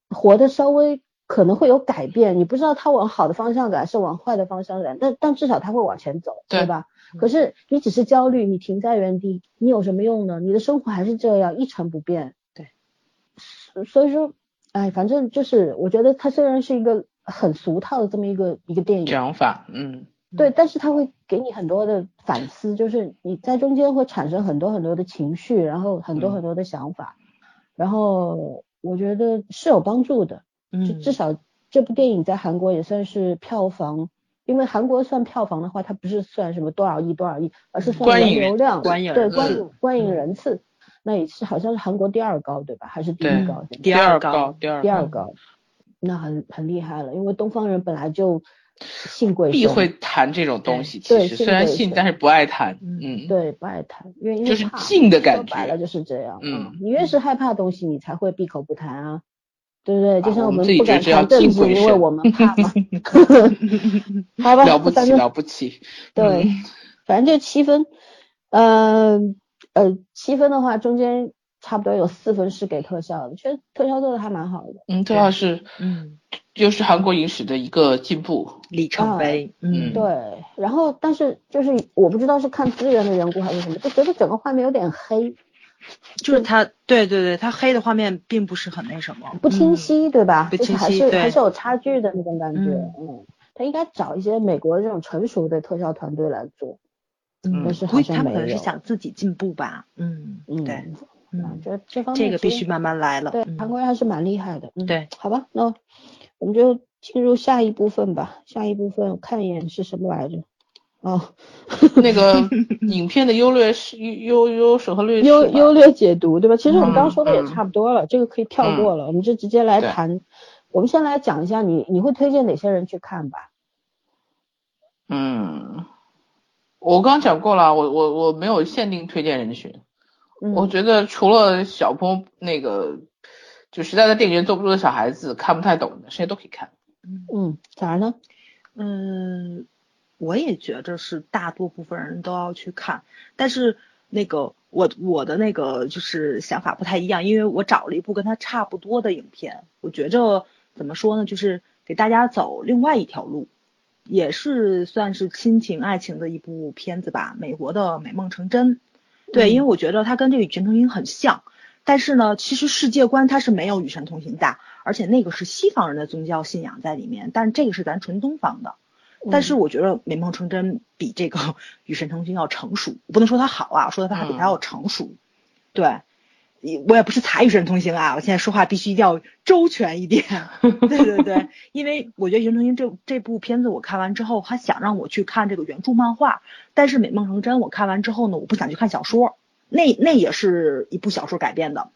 活得稍微可能会有改变。你不知道它往好的方向改是往坏的方向改，但但至少它会往前走，对吧？可是你只是焦虑，你停在原地，你有什么用呢？你的生活还是这样一成不变。对，所以说，哎，反正就是我觉得它虽然是一个很俗套的这么一个一个电影，讲法，嗯，对，但是它会给你很多的反思，就是你在中间会产生很多很多的情绪，然后很多嗯很多的想法，然后我觉得是有帮助的。就嗯至少这部电影在韩国也算是票房，因为韩国算票房的话，它不是算什么多少亿多少亿，而是算影流量，对观影人次观影观影嗯人次，那也是好像是韩国第二高对吧？还是第对一高？第二高高，第二高，第二高，那很很厉害了，因为东方人本来就信贵生避讳谈这种东西，对其实虽然信，但是不爱谈，嗯嗯，对不爱谈，因为因为就是怕静的感觉说白了就是这样，嗯你越是害怕东西，你才会闭口不谈啊。对不对？就像我们自己们不敢觉得这要谈政治，敬鬼神因为我们怕嘛。好吧，了不起了不起，对，嗯反正就七分，呃呃，七分的话，中间差不多有四分是给特效的，其实特效做的还蛮好的。嗯，特效是嗯，就是韩国影史的一个进步，里程碑，嗯嗯，对，然后但是就是我不知道是看资源的缘故还是什么，就觉得整个画面有点黑，就是它，对对对，它黑的画面并不是很那什么，不清晰，对吧？还清晰还是还是有差距的那种感觉。嗯嗯，他应该找一些美国这种成熟的特效团队来做。嗯，但是他可能是想自己进步吧，嗯，嗯，对，啊嗯，这这方面这个必须慢慢来了，对，嗯韩国人还是蛮厉害的。嗯，对，好吧，那我们就进入下一部分吧。下一部分我看一眼是什么来着？哦，那个影片的优劣势、优优优势和劣势吧优优劣解读，对吧？其实我们刚说的也差不多了，这个可以跳过了，我们就直接来谈。我们先来讲一下你你会推荐哪些人去看吧？嗯，我刚讲过了，我我我没有限定推荐人群，我觉得除了小朋友那个，就实在在电影院坐不住的小孩子看不太懂的，谁都可以看。嗯，咋呢？嗯，我也觉着是大多部分人都要去看，但是那个我我的那个就是想法不太一样，因为我找了一部跟他差不多的影片，我觉着怎么说呢，就是给大家走另外一条路，也是算是亲情爱情的一部片子吧，美国的《美梦成真》。对，嗯因为我觉得它跟这个《与神同行》很像，但是呢，其实世界观它是没有《与神同行》大，而且那个是西方人的宗教信仰在里面，但是这个是咱纯东方的。但是我觉得《美梦成真》比这个《与神同行》要成熟，我不能说它好啊，说它还比它要成熟。对，也我也不是才《与神同行》啊，我现在说话必须要周全一点。对对对，因为我觉得《与神同行这》这部片子我看完之后，他想让我去看这个原著漫画，但是《美梦成真》我看完之后呢，我不想去看小说，那那也是一部小说改编的，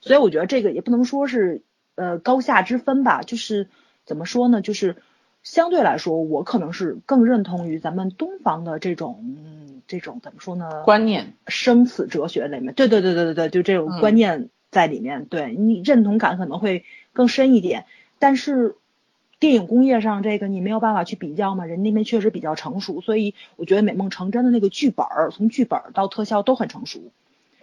所以我觉得这个也不能说是呃高下之分吧，就是怎么说呢，就是。相对来说，我可能是更认同于咱们东方的这种，嗯，这种怎么说呢？观念，生死哲学里面，对对对对对对，就这种嗯观念在里面，对你认同感可能会更深一点。但是电影工业上这个你没有办法去比较嘛，人那边确实比较成熟，所以我觉得《美梦成真》的那个剧本儿，从剧本儿到特效都很成熟，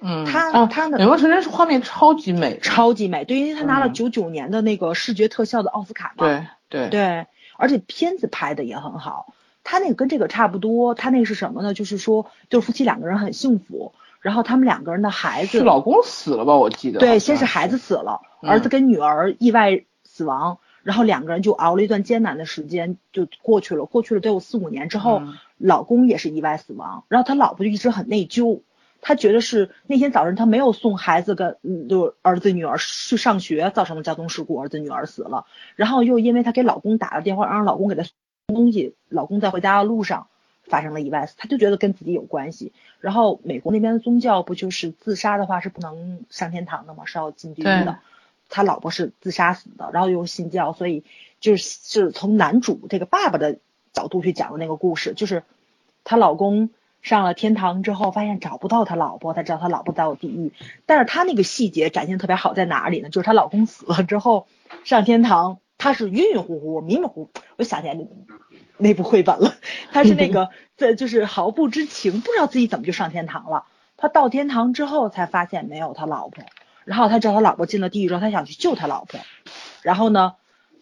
嗯，他啊他的美梦成真是画面超级美，超级美。对，因为他拿了嗯九九年的那个视觉特效的奥斯卡嘛，对对对，而且片子拍的也很好。他那个跟这个差不多，他那个是什么呢？就是说，就是夫妻两个人很幸福，然后他们两个人的孩子，是老公死了吧？我记得对，先是孩子死了，嗯儿子跟女儿意外死亡，然后两个人就熬了一段艰难的时间，就过去了。过去了得有四五年之后，嗯老公也是意外死亡，然后他老婆就一直很内疚，他觉得是那天早上他没有送孩子跟嗯就儿子女儿去上学，造成了交通事故，儿子女儿死了。然后又因为她给老公打了电话，让老公给她送东西，老公在回家的路上发生了意外死，她就觉得跟自己有关系。然后美国那边的宗教不就是自杀的话是不能上天堂的吗？是要进地狱的。他老婆是自杀死的，然后又信教，所以就是是从男主这个爸爸的角度去讲的那个故事，就是她老公上了天堂之后，发现找不到他老婆，他知道他老婆在我地狱。但是他那个细节展现特别好在哪里呢？就是她老公死了之后上天堂，她是晕晕乎乎、迷迷糊糊。我想起来那那部绘本了，她是那个 在就是毫不知情，不知道自己怎么就上天堂了。他到天堂之后才发现没有他老婆，然后他知道他老婆进了地狱之后，他想去救他老婆，然后呢，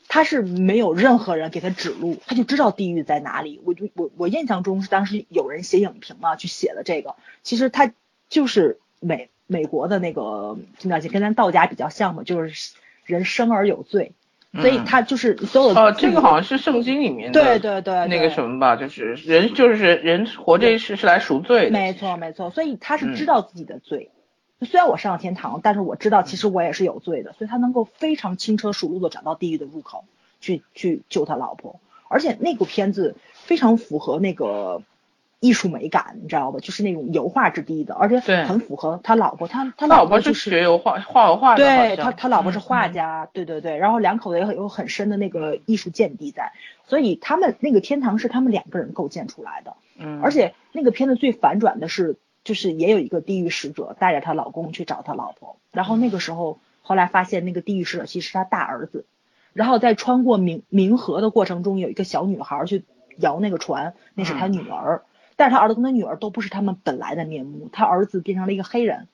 他是没有任何人给他指路，他就知道地狱在哪里。我就我我印象中是当时有人写影评嘛，去写的这个，其实他就是美美国的那个宗教信，跟咱道家比较像嘛，就是人生而有罪，所以他就是所有的哦，这个好像是圣经里面的，对对对，那个什么吧，就是人就是人活这一世是来赎罪的，没错没错，所以他是知道自己的罪。虽然我上了天堂，但是我知道其实我也是有罪的，所以他能够非常轻车熟路的找到地狱的入口，去去救他老婆。而且那部片子非常符合那个艺术美感，你知道吧？就是那种油画质地的，而且很符合他老婆。他他老婆就是学油画画油画的，对他他老婆是画家，对对对。然后两口子也有很深的那个艺术见地在，所以他们那个天堂是他们两个人构建出来的。嗯，而且那个片子最反转的是。就是也有一个地狱使者带着她老公去找她老婆，然后那个时候后来发现那个地狱使者其实是他大儿子，然后在穿过冥冥河的过程中，有一个小女孩去摇那个船，那是他女儿，但是他儿子跟他女儿都不是他们本来的面目，他儿子变成了一个黑人，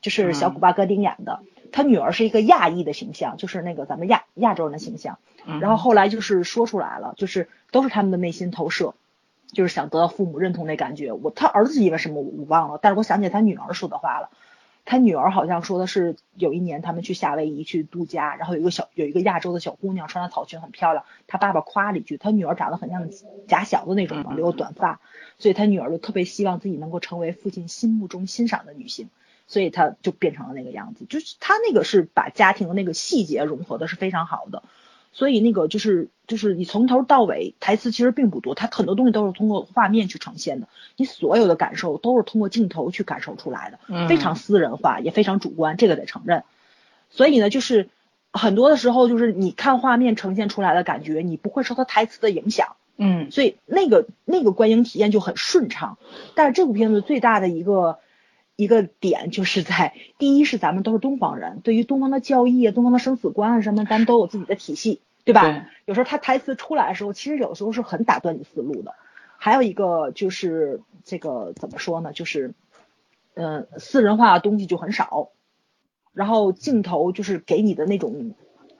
就是小古巴戈丁演的，他女儿是一个亚裔的形象，就是那个咱们亚亚洲人的形象，然后后来就是说出来了，就是都是他们的内心投射。就是想得到父母认同那感觉，我他儿子是因为什么我忘了，但是我想起他女儿说的话了，他女儿好像说的是有一年他们去夏威夷去度假，然后有一个小有一个亚洲的小姑娘穿的草裙很漂亮，他爸爸夸了一句，他女儿长得很像假小子那种嘛，留短发，所以他女儿就特别希望自己能够成为父亲心目中欣赏的女性，所以他就变成了那个样子，就是他那个是把家庭的那个细节融合的是非常好的。所以那个就是就是你从头到尾台词其实并不多，它很多东西都是通过画面去呈现的，你所有的感受都是通过镜头去感受出来的，非常私人化也非常主观，这个得承认。所以呢，就是很多的时候就是你看画面呈现出来的感觉，你不会受它台词的影响，嗯，所以那个那个观影体验就很顺畅。但是这部片子最大的一个。一个点就是在第一是咱们都是东方人，对于东方的教义啊、东方的生死观啊什么，咱们都有自己的体系，对吧？有时候他台词出来的时候，其实有的时候是很打断你思路的。还有一个就是这个怎么说呢？就是，嗯，私人化的东西就很少，然后镜头就是给你的那种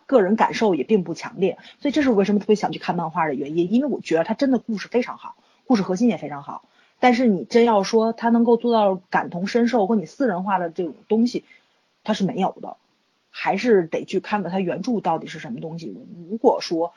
个人感受也并不强烈，所以这是为什么特别想去看漫画的原因，因为我觉得他真的故事非常好，故事核心也非常好。但是你真要说他能够做到感同身受或你私人化的这种东西，他是没有的，还是得去看看它原著到底是什么东西。如果说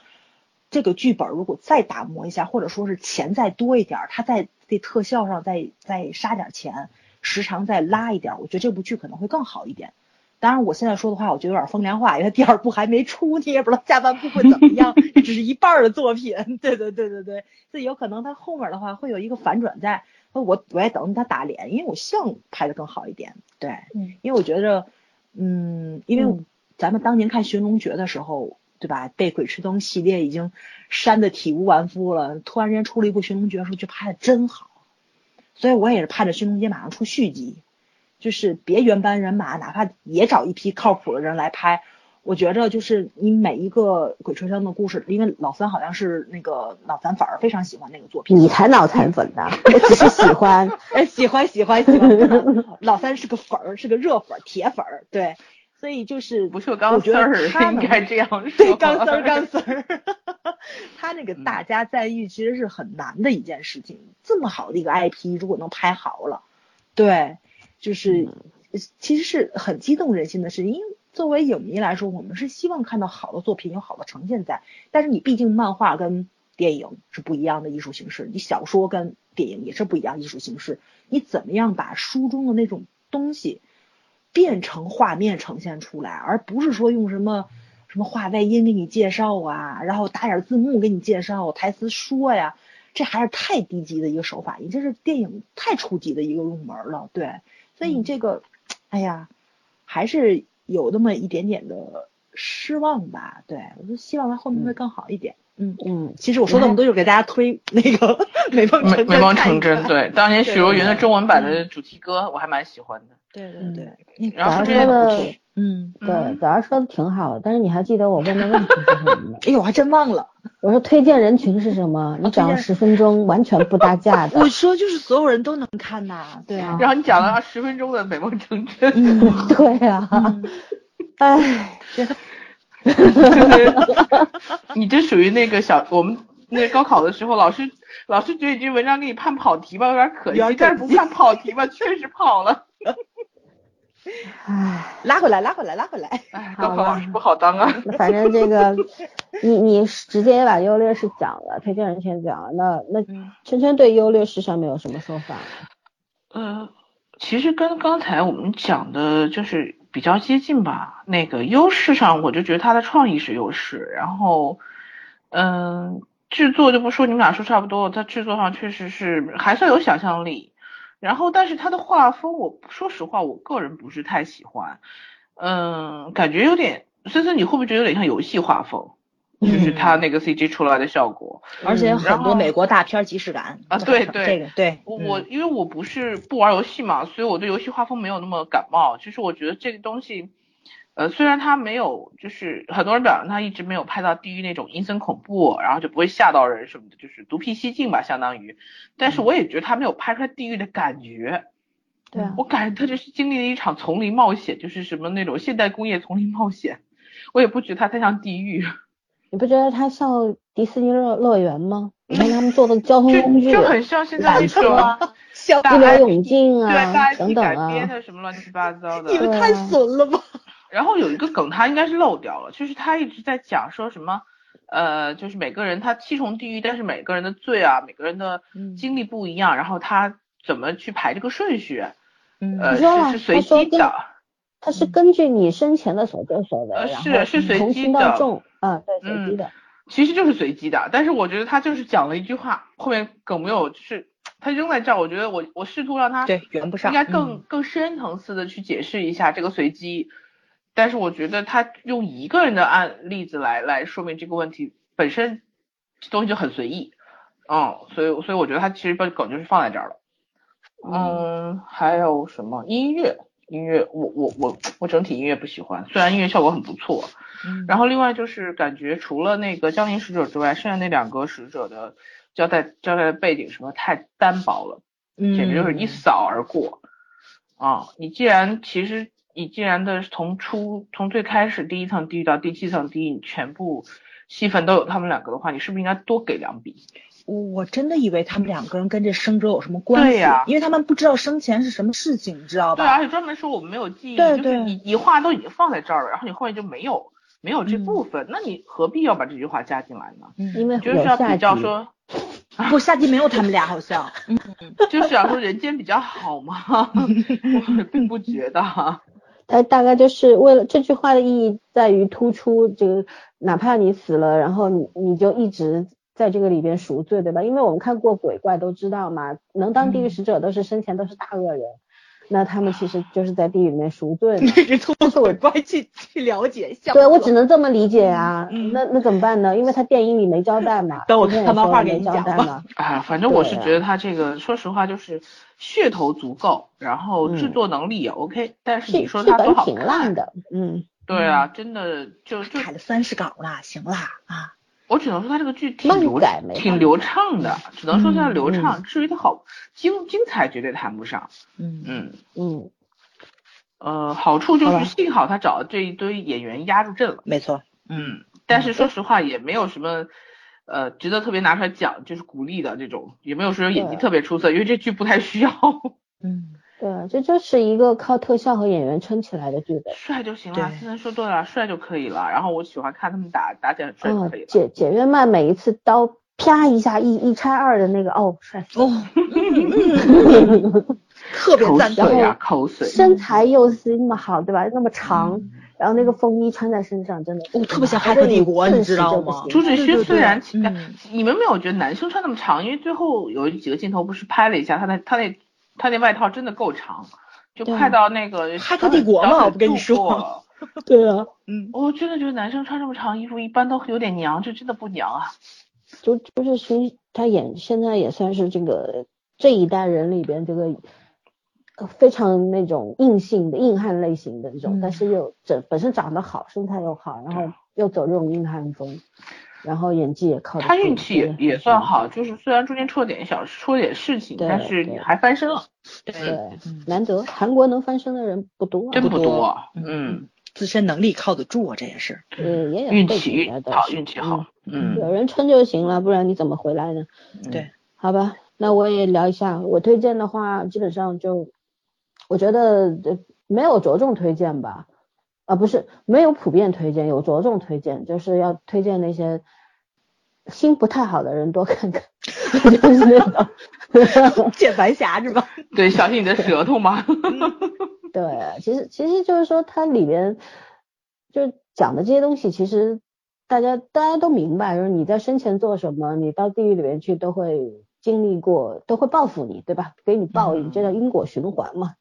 这个剧本如果再打磨一下，或者说是钱再多一点，它在这特效上再再杀点钱，时长再拉一点，我觉得这部剧可能会更好一点。当然，我现在说的话，我觉得有点风凉话，因为第二部还没出，你也不知道下半部会怎么样，这只是一半的作品。对对对对对，所以有可能他后面的话会有一个反转在，我我也等他打脸，因为我希望拍的更好一点。对，因为我觉得，嗯，因为咱们当年看《寻龙诀》的时候，对吧？被《鬼吹灯》系列已经删的体无完肤了，突然间出了一部《寻龙诀》的时候，就拍的真好，所以我也是盼着《寻龙诀》马上出续集。就是别原班人马，哪怕也找一批靠谱的人来拍，我觉着就是你每一个鬼吹灯的故事，因为老三好像是那个脑残粉儿，非常喜欢那个作品。你才脑残粉呢，我只是喜欢，哎，喜欢喜欢喜欢。老三是个粉儿，是个热粉儿，铁粉儿，对，所以就是不锈钢丝儿，应该这样说。对，钢丝儿钢丝儿。他那个大家赞誉其实是很难的一件事情，这么好的一个 IP，如果能拍好了，对。就是其实是很激动人心的事情，因为作为影迷来说，我们是希望看到好的作品有好的呈现在。但是你毕竟漫画跟电影是不一样的艺术形式，你小说跟电影也是不一样艺术形式。你怎么样把书中的那种东西变成画面呈现出来，而不是说用什么什么画外音给你介绍啊，然后打点字幕给你介绍，台词说呀，这还是太低级的一个手法，你这是电影太初级的一个入门了，对。所以你这个，哎呀，还是有那么一点点的失望吧？对我就希望它后面会更好一点。嗯嗯，其实我说那么多就是给大家推 那个 《美梦成真》。美梦成真，对，当年许茹芸的中文版的主题歌我还蛮喜欢的。对对对，然后说的，嗯，对，早上说的挺好的，但是你还记得我问的问题是什么吗？哎呦，我还真忘了。我说推荐人群是什么？你讲了十分钟，完全不搭架的。我说就是所有人都能看呐，对啊。然后你讲了十分钟的《美梦成真》，对啊，哎，你这属于那个小我们那高考的时候，老师老师觉得你这文章给你判跑题吧，有点可惜，但是不判跑题吧，确实跑了。唉，拉回来，拉回来，拉回来。哎，好吧高考老师不好当啊。反正这个 你你直接把优劣势讲了，推荐人先讲了，那那嗯琛琛对优劣势上面有什么说法？呃，其实跟刚才我们讲的就是比较接近吧。那个优势上，我就觉得他的创意是优势，然后，嗯、制作就不说，你们俩说差不多，在制作上确实是还算有想象力。然后，但是它的画风，我说实话，我个人不是太喜欢。嗯，感觉有点，森森，你会不会觉得有点像游戏画风？就是它那个 CG 出来的效果。而且很多美国大片儿即视感啊 对对这个对，我因为我不是不玩游戏嘛，所以我对游戏画风没有那么感冒。其实我觉得这个东西，呃，虽然他没有，就是很多人表扬他一直没有拍到地狱那种阴森恐怖，然后就不会吓到人什么的，就是独辟蹊径吧，相当于。但是我也觉得他没有拍出来地狱的感觉，对啊，我感觉他就是经历了一场丛林冒险，就是什么那种现代工业丛林冒险。我也不觉得他太像地狱，你不觉得他像迪士尼乐乐园吗？你看他们做的交通工具，就就很像现在那缆车种啊像大一流 IP 泳镜对大啊 IP 等等啊改编，的什么乱七八糟的。你们太损了吧？然后有一个梗他应该是漏掉了，就是他一直在讲说什么，呃，就是每个人他七重地狱，但是每个人的罪啊，每个人的嗯经历不一样，然后他怎么去排这个顺序，嗯呃，你说了是是随机的，它是根据你生前的所作所为，呃然后是是随从轻机的到重啊，对，随机嗯的。其实就是随机的。但是我觉得他就是讲了一句话，后面梗没有，就是他扔在这儿，我觉得我我试图让他对圆不上，应该更、嗯更深层次的去解释一下这个随机，但是我觉得他用一个人的案例子来来说明这个问题本身这东西就很随意，嗯，所以所以我觉得他其实把梗就是放在这儿了，嗯，还有什么音乐？音乐我我我我整体音乐不喜欢，虽然音乐效果很不错，嗯然后另外就是感觉除了那个江陵使者之外，剩下那两个使者的交代交代的背景什么太单薄了。简直就是一扫而过。啊，你既然其实你既然的从初从最开始第一层地狱到第七层地狱，你全部戏份都有他们两个的话，你是不是应该多给两笔？我真的以为他们两个人跟这生者有什么关系，对呀因为他们不知道生前是什么事情，你知道吧对，吧？而且专门说我们没有记忆，就是对对你你话都已经放在这儿了，然后你后面就没有没有这嗯部分，那你何必要把这句话加进来呢？嗯因为就是要比较说，不，下集没有他们俩，好像。嗯，就是想说人间比较好嘛，我并不觉得哈。它大概就是为了这句话的意义在于突出这个，哪怕你死了，然后你你就一直在这个里边赎罪，对吧？因为我们看过鬼怪都知道嘛，能当地狱使者都是生前都是大恶人，那他们其实就是在地狱里面赎罪嘛。是通过鬼怪去去了解，一下对，我只能这么理解啊。嗯那那怎么办呢？因为他电影里没交代嘛，等我看漫画给说了没交你讲吧代嘛。啊，反正我是觉得他这个，说实话就是噱头足够，然后制嗯作能力也 OK，、但是你说剧本它多好看挺烂，的，嗯，对啊，真的就就改了三十稿了，行啦啊。我只能说他这个剧挺流挺流畅的，只能说它嗯流畅，至于它好精精彩绝对谈不上，嗯嗯。嗯，呃，好处就是幸好他找的这一堆演员压住阵了，没错。嗯，但是说实话也没有什么，呃，值得特别拿出来讲，就是鼓励的这种，也没有说演技特别出色，因为这剧不太需要，嗯，对，这就是一个靠特效和演员撑起来的剧本。帅就行了。对思思说对了，帅就可以了。然后我喜欢看他们打打起来帅可以，了。解解约曼每一次刀啪一下一一拆二的那个，哦，帅死了。特别赞同。水呀，口水。身材又是那么好，对吧？那么长，嗯然后那个风衣穿在身上，真的，我特别像骇客帝国，你知道吗？朱志勋虽然对对对嗯你们没有觉得男生穿那么长，因为最后有几个镜头不是拍了一下，他那他那他那外套真的够长，就快到那个骇客帝国嘛我不跟你说对啊，嗯，我真的觉得男生穿这么长衣服，一般都有点娘，这真的不娘啊。就就是其实他演现在也算是这个这一代人里边这个呃非常那种硬性的硬汉类型的这种，嗯但是又整本身长得好，身材又好，然后又走这种硬汉风，然后演技也靠。他运气也也算好，就是虽然中间出了点小出了点事情，但是对还翻身了，对，嗯，难得韩国能翻身的人不多啊，真不多多。嗯嗯，自身能力靠得住啊，这也是。嗯也有运气好，运气好。嗯，嗯有人撑就行了，不然你怎么回来呢？对，好吧，那我也聊一下，我推荐的话，基本上就，我觉得这没有着重推荐吧？啊，不是，没有普遍推荐，有着重推荐，就是要推荐那些心不太好的人多看看，就是那种 键盘侠是吧？对，小心你的舌头嘛。对，其实其实就是说它里边就讲的这些东西，其实大家大家都明白，就是你在生前做什么，你到地狱里面去都会经历过，都会报复你，对吧？给你报应，这叫因果循环嘛。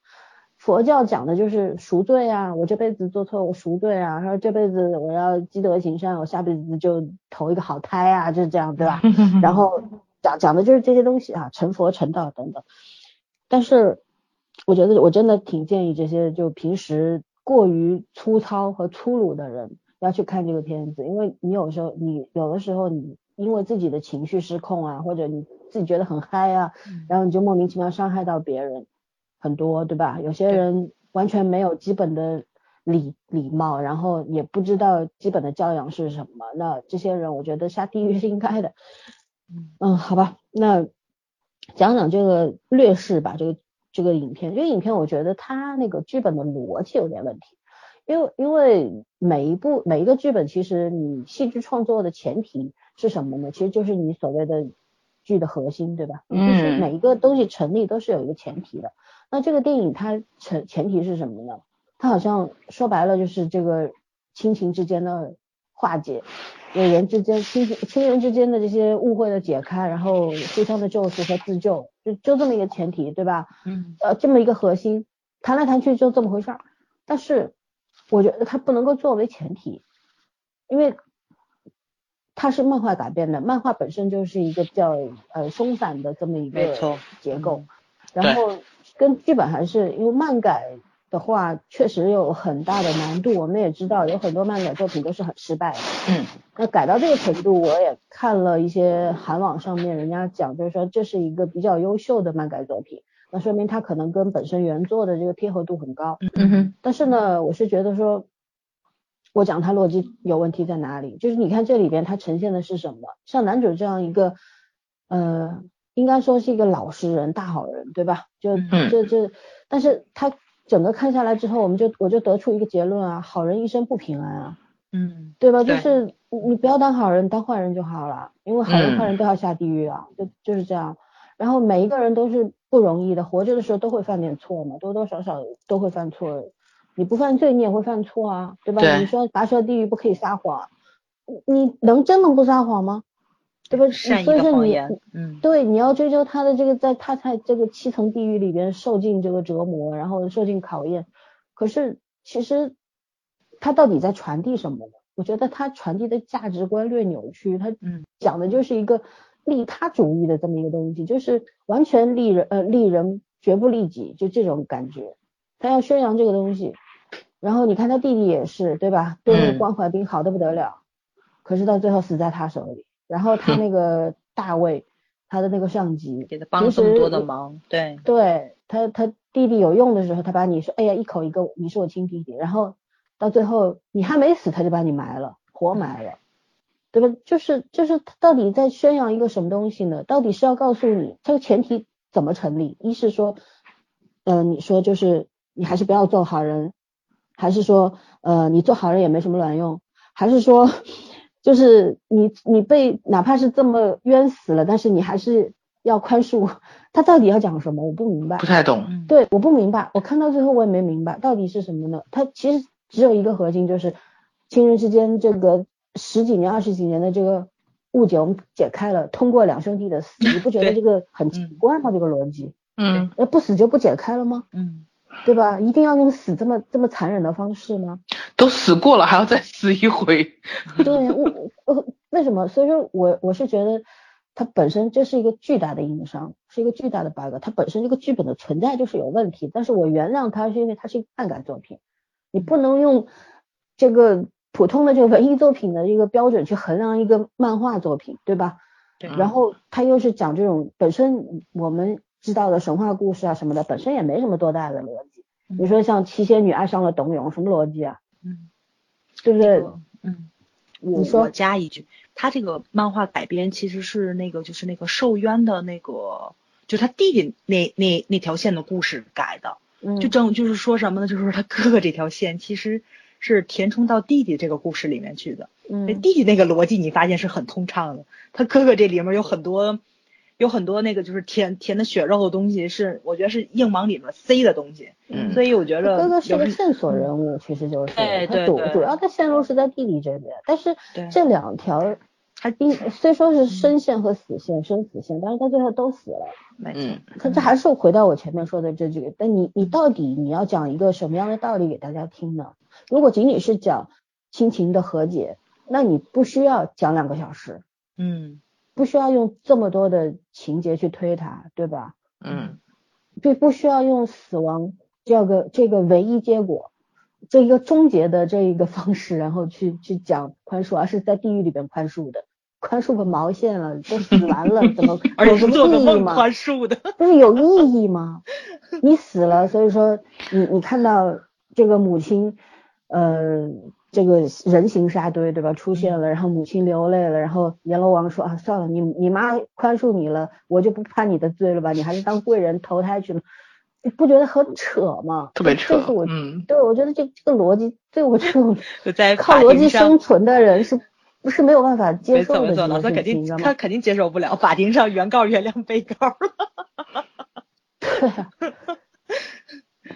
佛教讲的就是赎罪啊，我这辈子做错我赎罪啊，说这辈子我要积德行善，我下辈子就投一个好胎啊，就是这样，对吧？然后讲讲的就是这些东西啊，成佛成道等等。但是我觉得我真的挺建议这些就平时过于粗糙和粗鲁的人要去看这个片子，因为你有时候你有的时候你因为自己的情绪失控啊，或者你自己觉得很嗨啊，然后你就莫名其妙伤害到别人。很多对吧？有些人完全没有基本的礼礼貌，然后也不知道基本的教养是什么。那这些人，我觉得下地狱是应该的。嗯，好吧，那讲讲这个劣势吧。这个这个影片，这个影片我觉得它那个剧本的逻辑有点问题。因为因为每一部每一个剧本，其实你戏剧创作的前提是什么呢？其实就是你所谓的剧的核心，对吧？嗯。每一个东西成立都是有一个前提的。那这个电影它前前提是什么呢？它好像说白了就是这个亲情之间的化解，演员之间亲情亲人之间的这些误会的解开，然后互相的救赎和自救，就就这么一个前提，对吧？嗯。呃，这么一个核心，谈来谈去就这么回事儿。但是我觉得它不能够作为前提，因为它是漫画改编的，漫画本身就是一个比较呃松散的这么一个结构，然后。跟剧本还是因为漫改的话，确实有很大的难度。我们也知道有很多漫改作品都是很失败的。嗯。那改到这个程度，我也看了一些韩网上面人家讲，就是说这是一个比较优秀的漫改作品，那说明它可能跟本身原作的这个贴合度很高。嗯哼。但是呢，我是觉得说，我讲它逻辑有问题在哪里？就是你看这里边它呈现的是什么？像男主这样一个，呃。应该说是一个老实人、大好人，对吧？就这这，但是他整个看下来之后，我们就我就得出一个结论啊，好人一生不平安啊，嗯，对吧？就是你不要当好人，当坏人就好了，因为好人坏人都要下地狱啊，就就是这样。然后每一个人都是不容易的，活着的时候都会犯点错嘛，多多少少都会犯错。你不犯罪，你也会犯错啊，对吧？你说拔舌地狱不可以撒谎，你能真能不撒谎吗？对吧？所以说你，嗯，对，你要追究他的这个，在他在这个七层地狱里边受尽这个折磨，然后受尽考验。可是其实他到底在传递什么呢？我觉得他传递的价值观略扭曲，他讲的就是一个利他主义的这么一个东西，就是完全利人呃利人绝不利己，就这种感觉。他要宣扬这个东西，然后你看他弟弟也是，对吧？对关怀兵好的不得了，可是到最后死在他手里。然后他那个大卫，他的那个上级给他帮了这么多的忙，对，对他他弟弟有用的时候，他把你说，哎呀一口一个，你是我亲弟弟，然后到最后你还没死，他就把你埋了，活埋了，对吧？就是就是他到底在宣扬一个什么东西呢？到底是要告诉你这个前提怎么成立？一是说，呃，你说就是你还是不要做好人，还是说，呃，你做好人也没什么卵用，还是说？就是你，你被哪怕是这么冤死了，但是你还是要宽恕 他，到底要讲什么？我不明白，不太懂。对，我不明白，我看到最后我也没明白到底是什么呢？他其实只有一个核心，就是亲人之间这个十几年、二十几年的这个误解，我们解开了。通过两兄弟的死，你不觉得这个很奇怪吗？这个逻辑，嗯，那不死就不解开了吗？嗯。对吧？一定要用死这么这么残忍的方式吗？都死过了，还要再死一回？对，我我 为什么？所以说我我是觉得它本身这是一个巨大的硬伤，是一个巨大的 bug。它本身这个剧本的存在就是有问题，但是我原谅它是因为它是一个漫改作品，你不能用这个普通的这个文艺作品的一个标准去衡量一个漫画作品，对吧？对。然后它又是讲这种本身我们。知道的神话故事啊什么的，本身也没什么多大的逻辑。你说像七仙女爱上了董永，什么逻辑啊？嗯，对不对？嗯，我我加一句，他这个漫画改编其实是那个就是那个受冤的那个，就他弟弟那那那条线的故事改的。嗯就正就是说什么呢？就是说他哥哥这条线其实是填充到弟弟这个故事里面去的。这嗯弟弟那个逻辑你发现是很通畅的，他哥哥这里面有很多有很多那个就是填填的血肉的东西，是我觉得是硬往里面塞的东西。嗯所以我觉得哥哥是个线索人物，其实就是他主哎对对主要的线路是在弟弟这边，但是这两条他第虽说是生线和死线，生死线，但是他最后都死了。没错，嗯可这还是回到我前面说的这句，但你你到底你要讲一个什么样的道理给大家听呢？如果仅仅是讲亲情的和解，那你不需要讲两个小时，嗯不需要用这么多的情节去推它，对吧？嗯就不需要用死亡这个这个唯一结果，这一个终结的这一个方式，然后去去讲宽恕，而是在地狱里边宽恕的，宽恕个毛线了，都死完了，怎么 有什么意义吗？宽恕的。不是有意义吗？你死了，所以说你你看到这个母亲，呃，这个人形沙堆对吧出现了，然后母亲流泪了，然后阎罗王说啊算了，你你妈宽恕你了，我就不判你的罪了吧，你还是当贵人投胎去了，你不觉得很扯吗？特别扯这是我，嗯对我觉得这这个逻辑，对我这种 靠逻辑生存的人是不是没有办法接受的事情，三肯定他？肯定接受不了，法庭上原告原谅被告。对啊，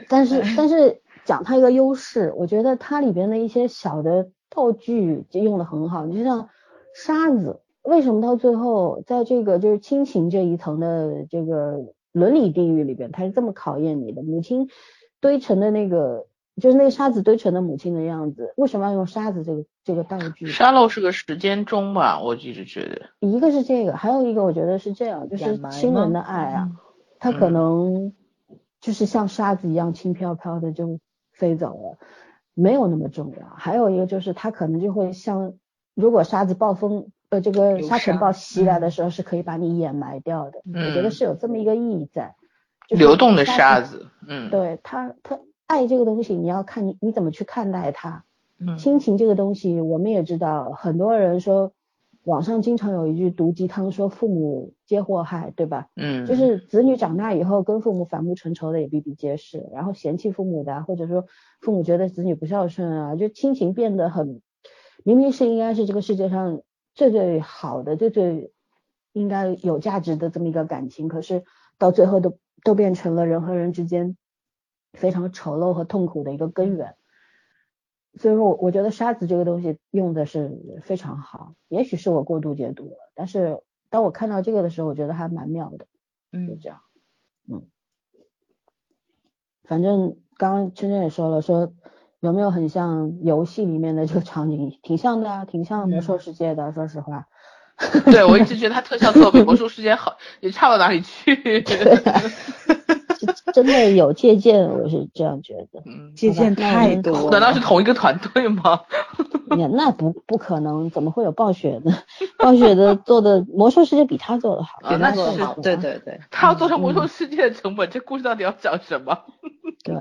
但是 但是讲它一个优势，我觉得它里边的一些小的道具就用的很好，就像沙子，为什么到最后在这个就是亲情这一层的这个伦理地狱里边，它是这么考验你的？母亲堆成的那个就是那个沙子堆成的母亲的样子，为什么要用沙子这个这个道具？沙漏是个时间钟吧，我一直觉得，一个是这个，还有一个我觉得是这样，就是亲人的爱啊，嗯。他可嗯。能就是像沙子一样轻飘飘的就飞走了，没有那么重要。还有一个就是它可能就会像，如果沙子暴风呃这个沙尘暴袭来的嗯时候，是可以把你掩埋掉的。我觉得嗯是有这么一个意义在，就是流动的沙沙子，嗯，对他，他爱这个东西，你要看你你怎么去看待它。嗯亲情这个东西，我们也知道，很多人说，网上经常有一句毒鸡汤，说父母皆祸害，对吧？嗯，就是子女长大以后跟父母反目成仇的也比比皆是，然后嫌弃父母的啊，或者说父母觉得子女不孝顺啊，就亲情变得很，明明是应该是这个世界上最最好的、最最应该有价值的这么一个感情，可是到最后都都变成了人和人之间非常丑陋和痛苦的一个根源。所以说我我觉得沙子这个东西用的是非常好，也许是我过度解读了，但是当我看到这个的时候，我觉得还蛮妙的。嗯就嗯这样，嗯，反正刚刚圈圈也说了，说有没有很像游戏里面的这个场景，挺像的啊，挺像魔兽世界的，说实话。对我一直 觉得他特效做得比魔兽世界好，也差不到哪里去。是真的有借鉴，我是这样觉得。嗯，借鉴太多了，难道是同一个团队吗？也那不不可能，怎么会有暴雪呢？暴雪的做的魔兽世界比他做的好，比啊那是他做的好。对对对，他要做成魔兽世界的成本，这故事到底要讲什么？对，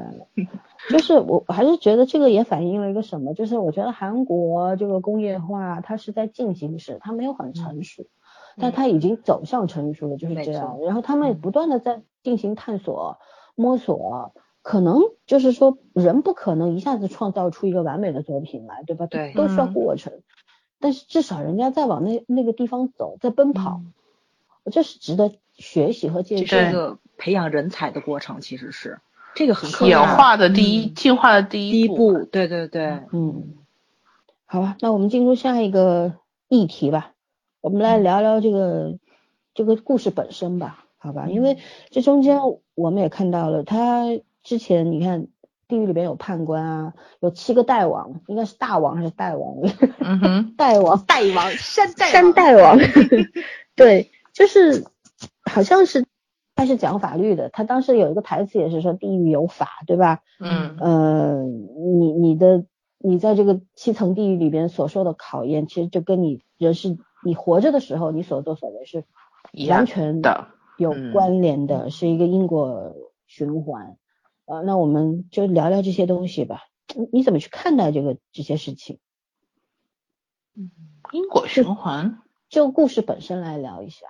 就是我我还是觉得这个也反映了一个什么，就是我觉得韩国这个工业化它是在进行时，它没有很成熟，但他已经走向成熟了，就是这样。然后他们嗯不断的在进行探索、摸索，可能就是说人不可能一下子创造出一个完美的作品来，对吧？对都需要嗯过程，但是至少人家在往那那个地方走，在奔跑，嗯这是值得学习和借鉴的。是一个培养人才的过程，其实是这个很可演。化的第一，嗯进化的第第一步。步，对对对，嗯，好吧，那我们进入下一个议题吧。我们来聊聊这个这个故事本身吧，好吧？因为这中间我们也看到了，他之前你看地狱里边有判官啊，有七个大王，应该是大王还是大王？嗯哼，代王，大王山大山大王，对，就是好像是他是讲法律的，他当时有一个台词也是说地狱有法，对吧？嗯呃，你你的你在这个七层地狱里边所受的考验，其实就跟你人是你活着的时候你所作所为是完全的。有嗯关联的，是一个因果循环。呃，那我们就聊聊这些东西吧。你你怎么去看待这个这些事情？嗯因果循环，就故事本身来聊一下。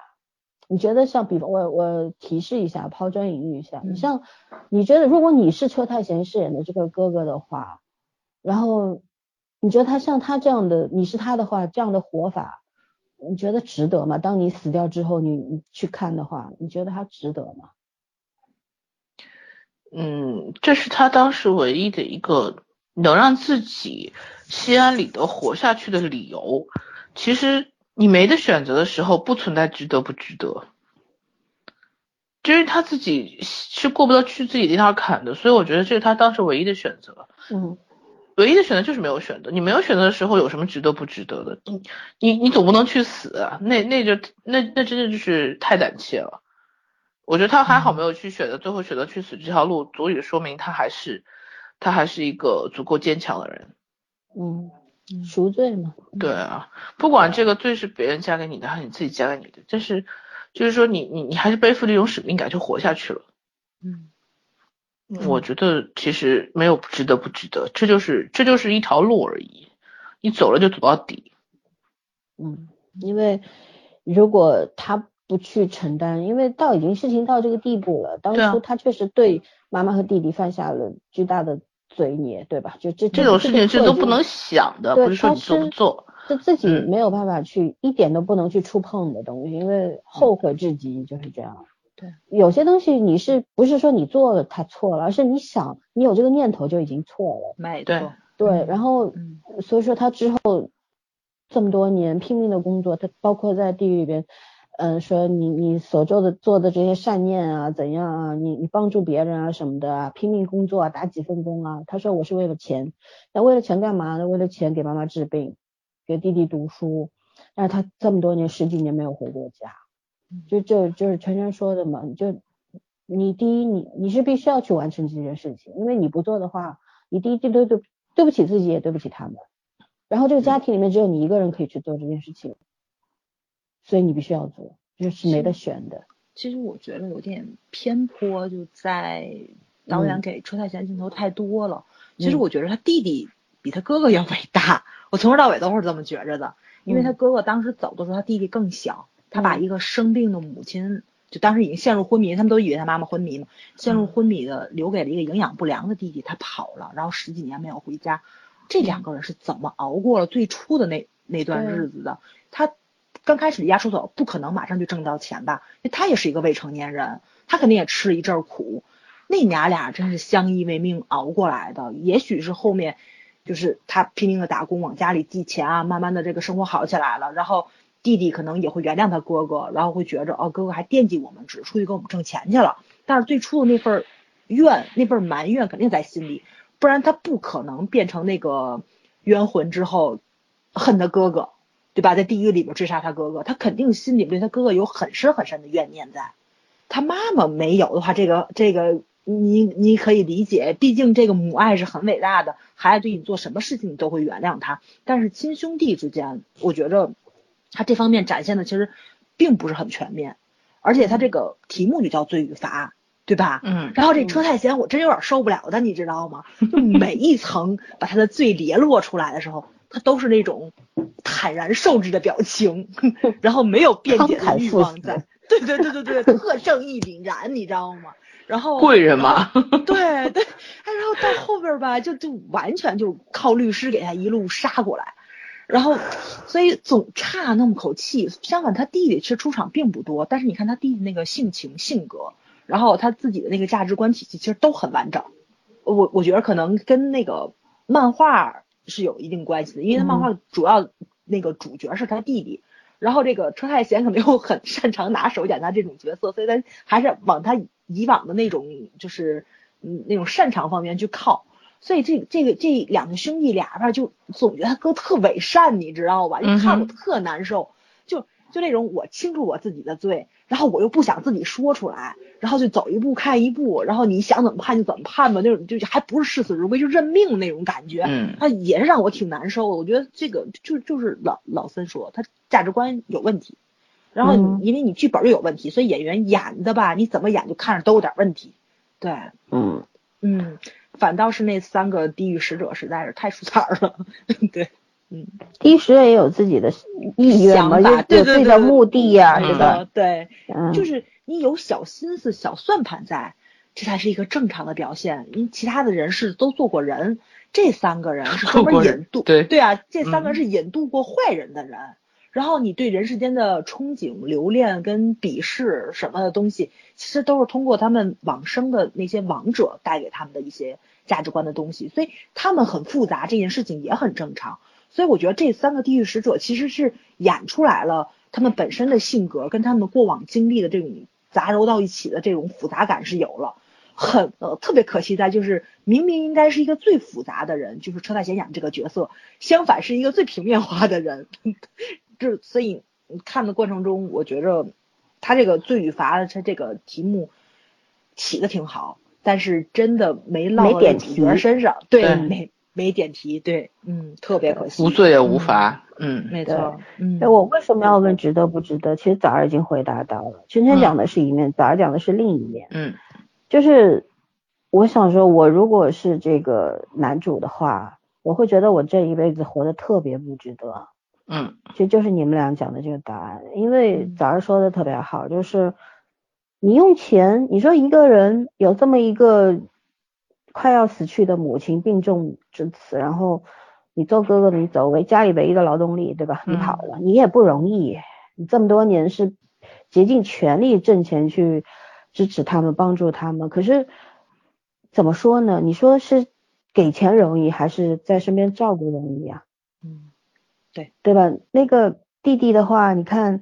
你觉得像比方我我提示一下，抛砖引玉一下，嗯你像你觉得如果你是车太贤饰演的这个哥哥的话，然后你觉得他像他这样的，你是他的话，这样的活法，你觉得值得吗？当你死掉之后，你你去看的话，你觉得他值得吗？嗯，这是他当时唯一的一个能让自己心安理得活下去的理由。其实你没得选择的时候，不存在值得不值得，就是他自己是过不到去自己那条坎的，所以我觉得这是他当时唯一的选择。嗯唯一的选择就是没有选择，你没有选择的时候，有什么值得不值得的？你你你总不能去死啊，那那就那那真的就是太胆怯了。我觉得他还好没有去选择，最后选择去死这条路，足以说明他还是他还是一个足够坚强的人。嗯，赎罪嘛。对啊，不管这个罪是别人加给你的还是你自己加给你的，但是就是说你你你还是背负这种使命感去活下去了。嗯我觉得其实没有值得不值得，这就是这就是一条路而已，你走了就走到底。嗯，因为如果他不去承担，因为到已经事情到这个地步了，当初他确实对妈妈和弟弟犯下了巨大的罪孽，对吧？就这这种事情是是都不能想的，不是说你做不做。是自己嗯没有办法去，一点都不能去触碰的东西，因为后悔至极就是这样。对，有些东西你是不是说你做了他错了，而是你想你有这个念头就已经错了。没错，对，然后嗯所以说他之后这么多年拼命的工作，他包括在地狱里边，嗯、说你你所做的做的这些善念啊，怎样啊，你你帮助别人啊什么的啊，拼命工作啊，打几份工啊，他说我是为了钱，那为了钱干嘛呢？为了钱给妈妈治病，给弟弟读书，但是他这么多年十几年没有回过家，就就就是晨晨说的嘛，就你第一你你是必须要去完成这件事情，因为你不做的话，你第一对对对对不起自己也对不起他们，然后这个家庭里面只有你一个人可以去做这件事情，所以你必须要做，就是没得选的。其实我觉得有点偏颇，就在导演给车太贤镜头太多了。其实嗯我觉得他弟弟比他哥哥要伟大，我从头到尾都是这么觉着的。因为他哥哥当时走的时候，他弟弟更小，他把嗯一个生病的母亲，就当时已经陷入昏迷，他们都以为他妈妈昏迷嘛，陷入昏迷的，留给了一个营养不良的弟弟，他跑了，然后十几年没有回家。这两个人是怎么熬过了最初的那那段日子的？他刚开始离家出走，不可能马上就挣到钱吧？因为他也是一个未成年人，他肯定也吃了一阵儿苦。那娘俩真是相依为命熬过来的。也许是后面，就是他拼命的打工往家里寄钱啊，慢慢的这个生活好起来了，然后弟弟可能也会原谅他哥哥，然后会觉着哦哥哥还惦记我们，只是出去给我们挣钱去了。但是最初的那份怨，那份埋怨肯定在心里，不然他不可能变成那个冤魂之后恨他哥哥，对吧？在地狱里边追杀他哥哥，他肯定心里对他哥哥有很深很深的怨念在。他妈妈没有的话，这个这个你你可以理解，毕竟这个母爱是很伟大的，孩子对你做什么事情你都会原谅他。但是亲兄弟之间，我觉着他这方面展现的其实并不是很全面，而且他这个题目就叫罪与罚，对吧？嗯，然后这车太贤，我真有点受不了他，你知道吗？就每一层 把他的罪列落出来的时候，他都是那种坦然受之的表情，然后没有辩解的欲望在。对对对对对，特正义凛然，你知道吗？然后贵人嘛，对对，哎，然后到后边吧，就就完全就靠律师给他一路杀过来，然后所以总差那么口气。相反，他弟弟其实出场并不多，但是你看他弟弟那个性情、性格，然后他自己的那个价值观体系，其实都很完整。我我觉得可能跟那个漫画是有一定关系的，因为他漫画主要那个主角是他弟弟。然后这个车太贤可能又很擅长拿手演他这种角色，所以他还是往他以往的那种就是嗯那种擅长方面去靠。所以这这个这两个兄弟俩吧，就总觉得他哥特伪善，你知道吧？就看我特难受，就就那种我清楚我自己的罪，然后我又不想自己说出来，然后就走一步看一步，然后你想怎么判就怎么判吧，那种就还不是视死如归，就认命那种感觉。嗯，他也是让我挺难受的。我觉得这个就就是老老森说他价值观有问题，然后嗯因为你剧本就有问题，所以演员演的吧，你怎么演就看着都有点问题。对，嗯嗯，反倒是那三个地狱使者实在是太出彩儿了。对，嗯，第一时也有自己的意愿嘛，想法就有自己的目的呀，对对吧？呃，对，嗯，就是你有小心思、小算盘在，这才是一个正常的表现。因为其他的人是都做过人，这三个人是专门引渡，对对啊，这三个人嗯是引渡过坏人的人。然后你对人世间的憧憬、留恋跟鄙视什么的东西，其实都是通过他们往生的那些亡者带给他们的一些价值观的东西，所以他们很复杂，这件事情也很正常。所以我觉得这三个地狱使者其实是演出来了他们本身的性格跟他们过往经历的这种杂糅到一起的这种复杂感是有了。很呃特别可惜在就是明明应该是一个最复杂的人，就是车太贤演这个角色，相反是一个最平面化的人。这所以看的过程中，我觉着他这个罪与罚他这个题目起的挺好，但是真的没落到没点主角题身上，对，对没没点题，对，嗯，特别可惜，无罪也无罚，嗯没错，嗯，哎，我为什么要问值得不值得？其实早儿已经回答到了，圈圈讲的是一面，早儿讲的是另一面。嗯就是我想说，我如果是这个男主的话，我会觉得我这一辈子活得特别不值得。嗯其实就是你们俩讲的这个答案，因为嗯早上说的特别好，就是你用钱，你说一个人有这么一个快要死去的母亲病重至此，然后你做哥哥，你走为家里唯一的劳动力，对吧？你嗯跑了，你也不容易，你这么多年是竭尽全力挣钱去支持他们，帮助他们，可是怎么说呢？你说是给钱容易，还是在身边照顾容易啊？嗯对吧？那个弟弟的话，你看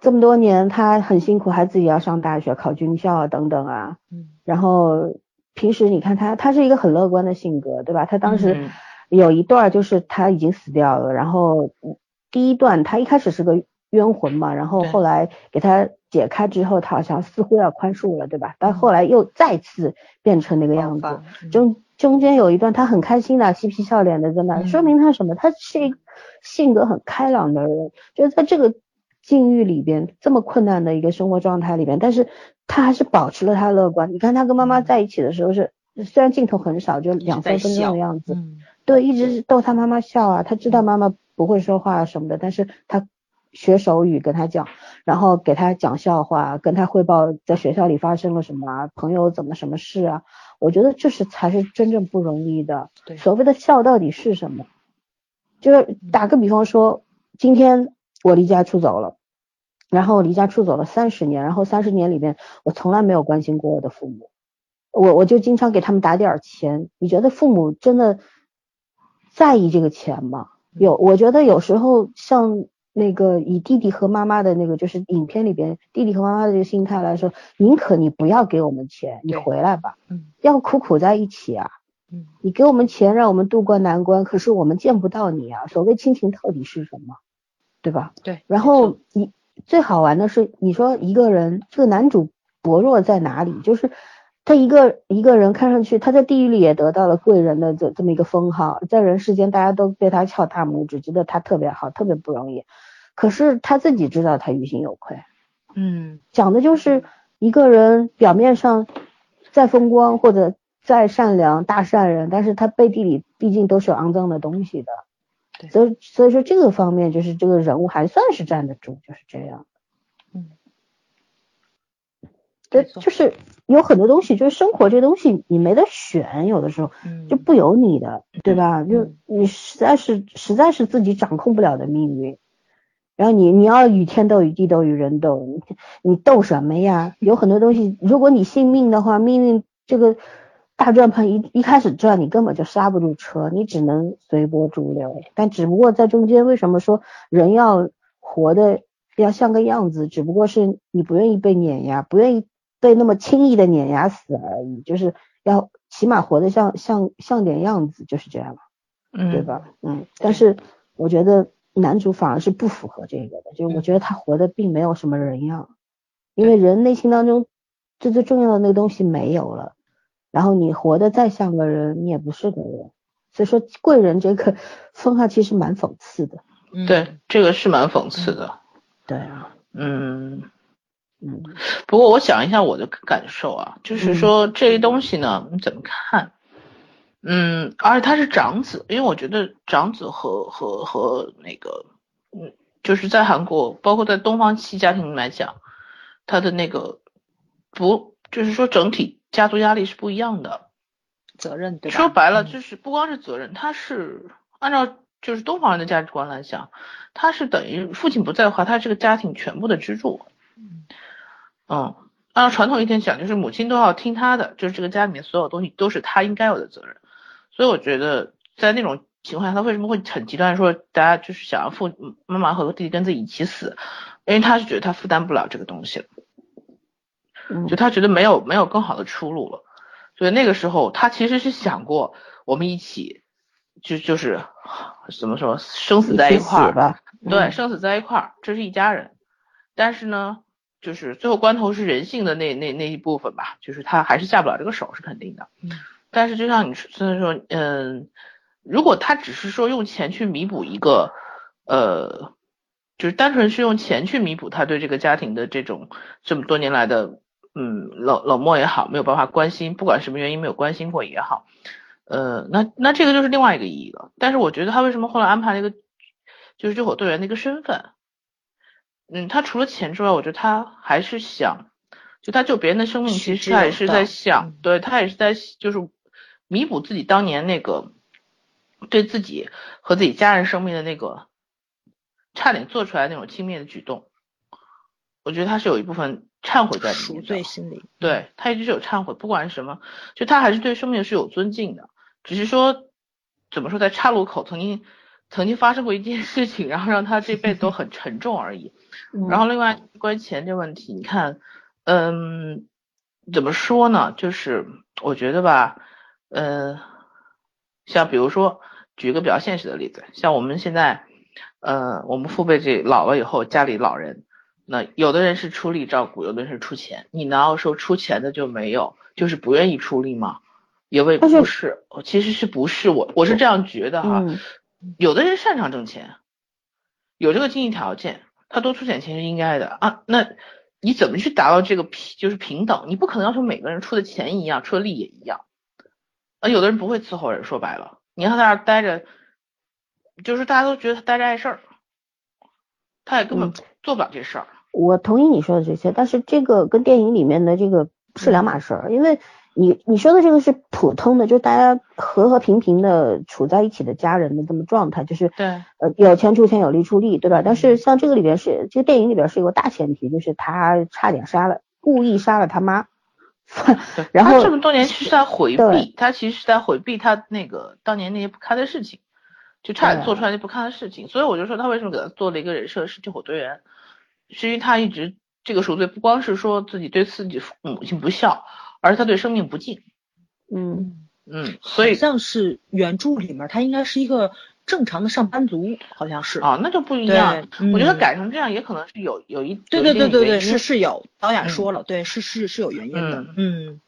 这么多年，他很辛苦，还自己要上大学、考军校啊等等啊。嗯然后平时你看他，他是一个很乐观的性格，对吧？他当时嗯有一段就是他已经死掉了，然后第一段他一开始是个冤魂嘛，然后后来给他解开之后，他好像似乎要宽恕了，对吧？但后来又再次变成那个样子。嗯中中间有一段他很开心的嬉皮笑脸的在那，嗯说明他什么？他是一个性格很开朗的人，就是在这个境遇里边这么困难的一个生活状态里边，但是他还是保持了他乐观。你看他跟妈妈在一起的时候是，虽然镜头很少，就两三分钟的样子，嗯对，一直是逗他妈妈笑啊。他知道妈妈不会说话什么的，但是他学手语跟他讲，然后给他讲笑话，跟他汇报在学校里发生了什么啊，朋友怎么什么事啊。我觉得这是才是真正不容易的。对所谓的孝到底是什么？就是打个比方说，今天我离家出走了。然后离家出走了三十年，然后三十年里面我从来没有关心过我的父母，我我就经常给他们打点儿钱。你觉得父母真的在意这个钱吗？有，我觉得有时候像那个以弟弟和妈妈的那个，就是影片里边弟弟和妈妈的这个心态来说，宁可你不要给我们钱，你回来吧，嗯要苦苦在一起啊。嗯你给我们钱让我们渡过难关，可是我们见不到你啊。所谓亲情到底是什么？对吧？对，然后你最好玩的是，你说一个人这个男主薄弱在哪里？就是他一个一个人看上去他在地狱里也得到了贵人的这这么一个封号，在人世间大家都对他翘大拇指，觉得他特别好，特别不容易。可是他自己知道他于心有愧，嗯讲的就是一个人表面上再风光或者再善良大善人，但是他背地里毕竟都是有肮脏的东西的。对所以所以说这个方面就是这个人物还算是站得住，就是这样。嗯，对，就是有很多东西，就是生活这东西你没得选，有的时候嗯就不由你的，对吧？就嗯你实在是实在是自己掌控不了的命运。然后你你要与天斗，与地斗，与人斗，你你斗什么呀？有很多东西，如果你信命的话，命运这个大转盘一一开始转，你根本就刹不住车，你只能随波逐流。但只不过在中间，为什么说人要活的要像个样子？只不过是你不愿意被碾压，不愿意被那么轻易的碾压死而已，就是要起码活得像像像点样子，就是这样。嗯，对？吧？嗯，但是我觉得男主反而是不符合这个的，就是我觉得他活的并没有什么人样，因为人内心当中最最重要的那个东西没有了，然后你活得再像个人，你也不是个人，所以说贵人这个 封号其实蛮讽刺的。嗯。对，这个是蛮讽刺的。对啊，嗯，嗯。不过我想一下我的感受啊，就是说这些东西呢，你怎么看？嗯，而且他是长子，因为我觉得长子和和和那个，嗯，就是在韩国，包括在东方系家庭来讲，他的那个不，就是说整体家族压力是不一样的，责任对吧？说白了就是不光是责任，他是按照就是东方人的价值观来讲，他是等于父亲不在的话，他是这个家庭全部的支柱。嗯，按照传统一点讲，就是母亲都要听他的，就是这个家里面所有东西都是他应该有的责任。所以我觉得在那种情况下，他为什么会很极端，说大家就是想要父妈妈和弟弟跟自己一起死，因为他是觉得他负担不了这个东西了，就他觉得没有没有更好的出路了。所以那个时候他其实是想过我们一起，就就是怎么说生死在一块儿，对，生死在一块儿，这是一家人。但是呢，就是最后关头是人性的那那那一部分吧，就是他还是下不了这个手，是肯定的。但是就像你说，说，嗯，如果他只是说用钱去弥补一个，呃，就是单纯是用钱去弥补他对这个家庭的这种这么多年来的，嗯，冷冷漠也好，没有办法关心，不管什么原因没有关心过也好，呃，那那这个就是另外一个意义了。但是我觉得他为什么后来安排了一个，就是救火队员的一个身份，嗯，他除了钱之外，我觉得他还是想，就他救别人的生命，其实他也是在想，对他也是在就是。弥补自己当年那个对自己和自己家人生命的那个差点做出来那种轻蔑的举动，我觉得他是有一部分忏悔在里面赎罪心理，对他一直是有忏悔，不管是什么，就他还是对生命是有尊敬的，只是说怎么说，在岔路口曾经曾经发生过一件事情，然后让他这辈子都很沉重而已。然后另外关于钱这问题，你看，嗯，怎么说呢？就是我觉得吧。呃，像比如说，举一个比较现实的例子，像我们现在，呃，我们父辈这老了以后，家里老人，那有的人是出力照顾，有的人是出钱，你难道说出钱的就没有，就是不愿意出力吗？也未不是，其实是不是我我是这样觉得哈，有的人擅长挣钱，有这个经济条件，他多出点钱是应该的啊。那你怎么去达到这个平就是平等？你不可能要求每个人出的钱一样，出的力也一样。啊，有的人不会伺候人，说白了，你让他在那儿待着，就是大家都觉得他待着碍事儿，他也根本做不了这事儿。我同意你说的这些，但是这个跟电影里面的这个是两码事儿，因为你你说的这个是普通的，就大家和和平平的处在一起的家人的这么状态，就是对，呃，有钱出钱，有力出力，对吧？但是像这个里边是，这个电影里边是有个大前提，就是他差点杀了，故意杀了他妈。然后他这么多年是在回避，他其实是在回避他那个当年那些不堪的事情，就差点做出来那不堪的事情。所以我就说他为什么给他做了一个人设是救火队员，是因为他一直这个赎罪不光是说自己对自己母亲不孝，而是他对生命不敬。嗯嗯，所以像是原著里面他应该是一个。正常的上班族好像是啊，那就不一样。我觉得改成这样也可能是有有一对对对对对是是有导演说了，对是是是有原因的。嗯，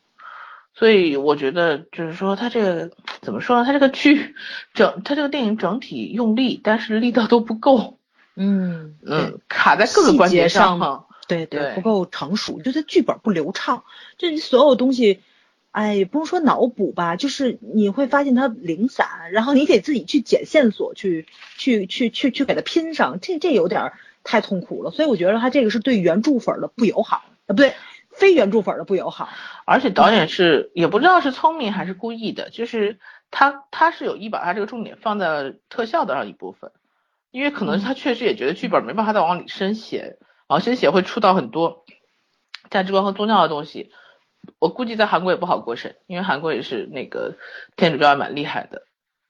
所以我觉得就是说他这个怎么说呢？他这个剧整他这个电影整体用力，但是力道都不够。嗯嗯，卡在各个关节上，对对不够成熟，就他剧本不流畅，就所有东西。哎，不用说脑补吧，就是你会发现它零散，然后你得自己去捡线索，去去去去去给它拼上，这这有点太痛苦了。所以我觉得他这个是对原著粉的不友好，啊不对，非原著粉的不友好。而且导演是也不知道是聪明还是故意的，就是他他是有意把他这个重点放在特效的上一部分，因为可能他确实也觉得剧本没办法再往里深写，往深写会触到很多价值观和宗教的东西。我估计在韩国也不好过审，因为韩国也是那个天主教还蛮厉害的，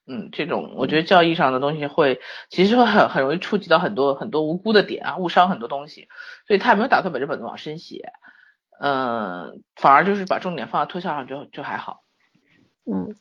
嗯，这种我觉得教义上的东西会其实会很很容易触及到很多很多无辜的点啊，误伤很多东西，所以他也没有打算把这本子往深写，嗯，反而就是把重点放在特效上就就还好。嗯，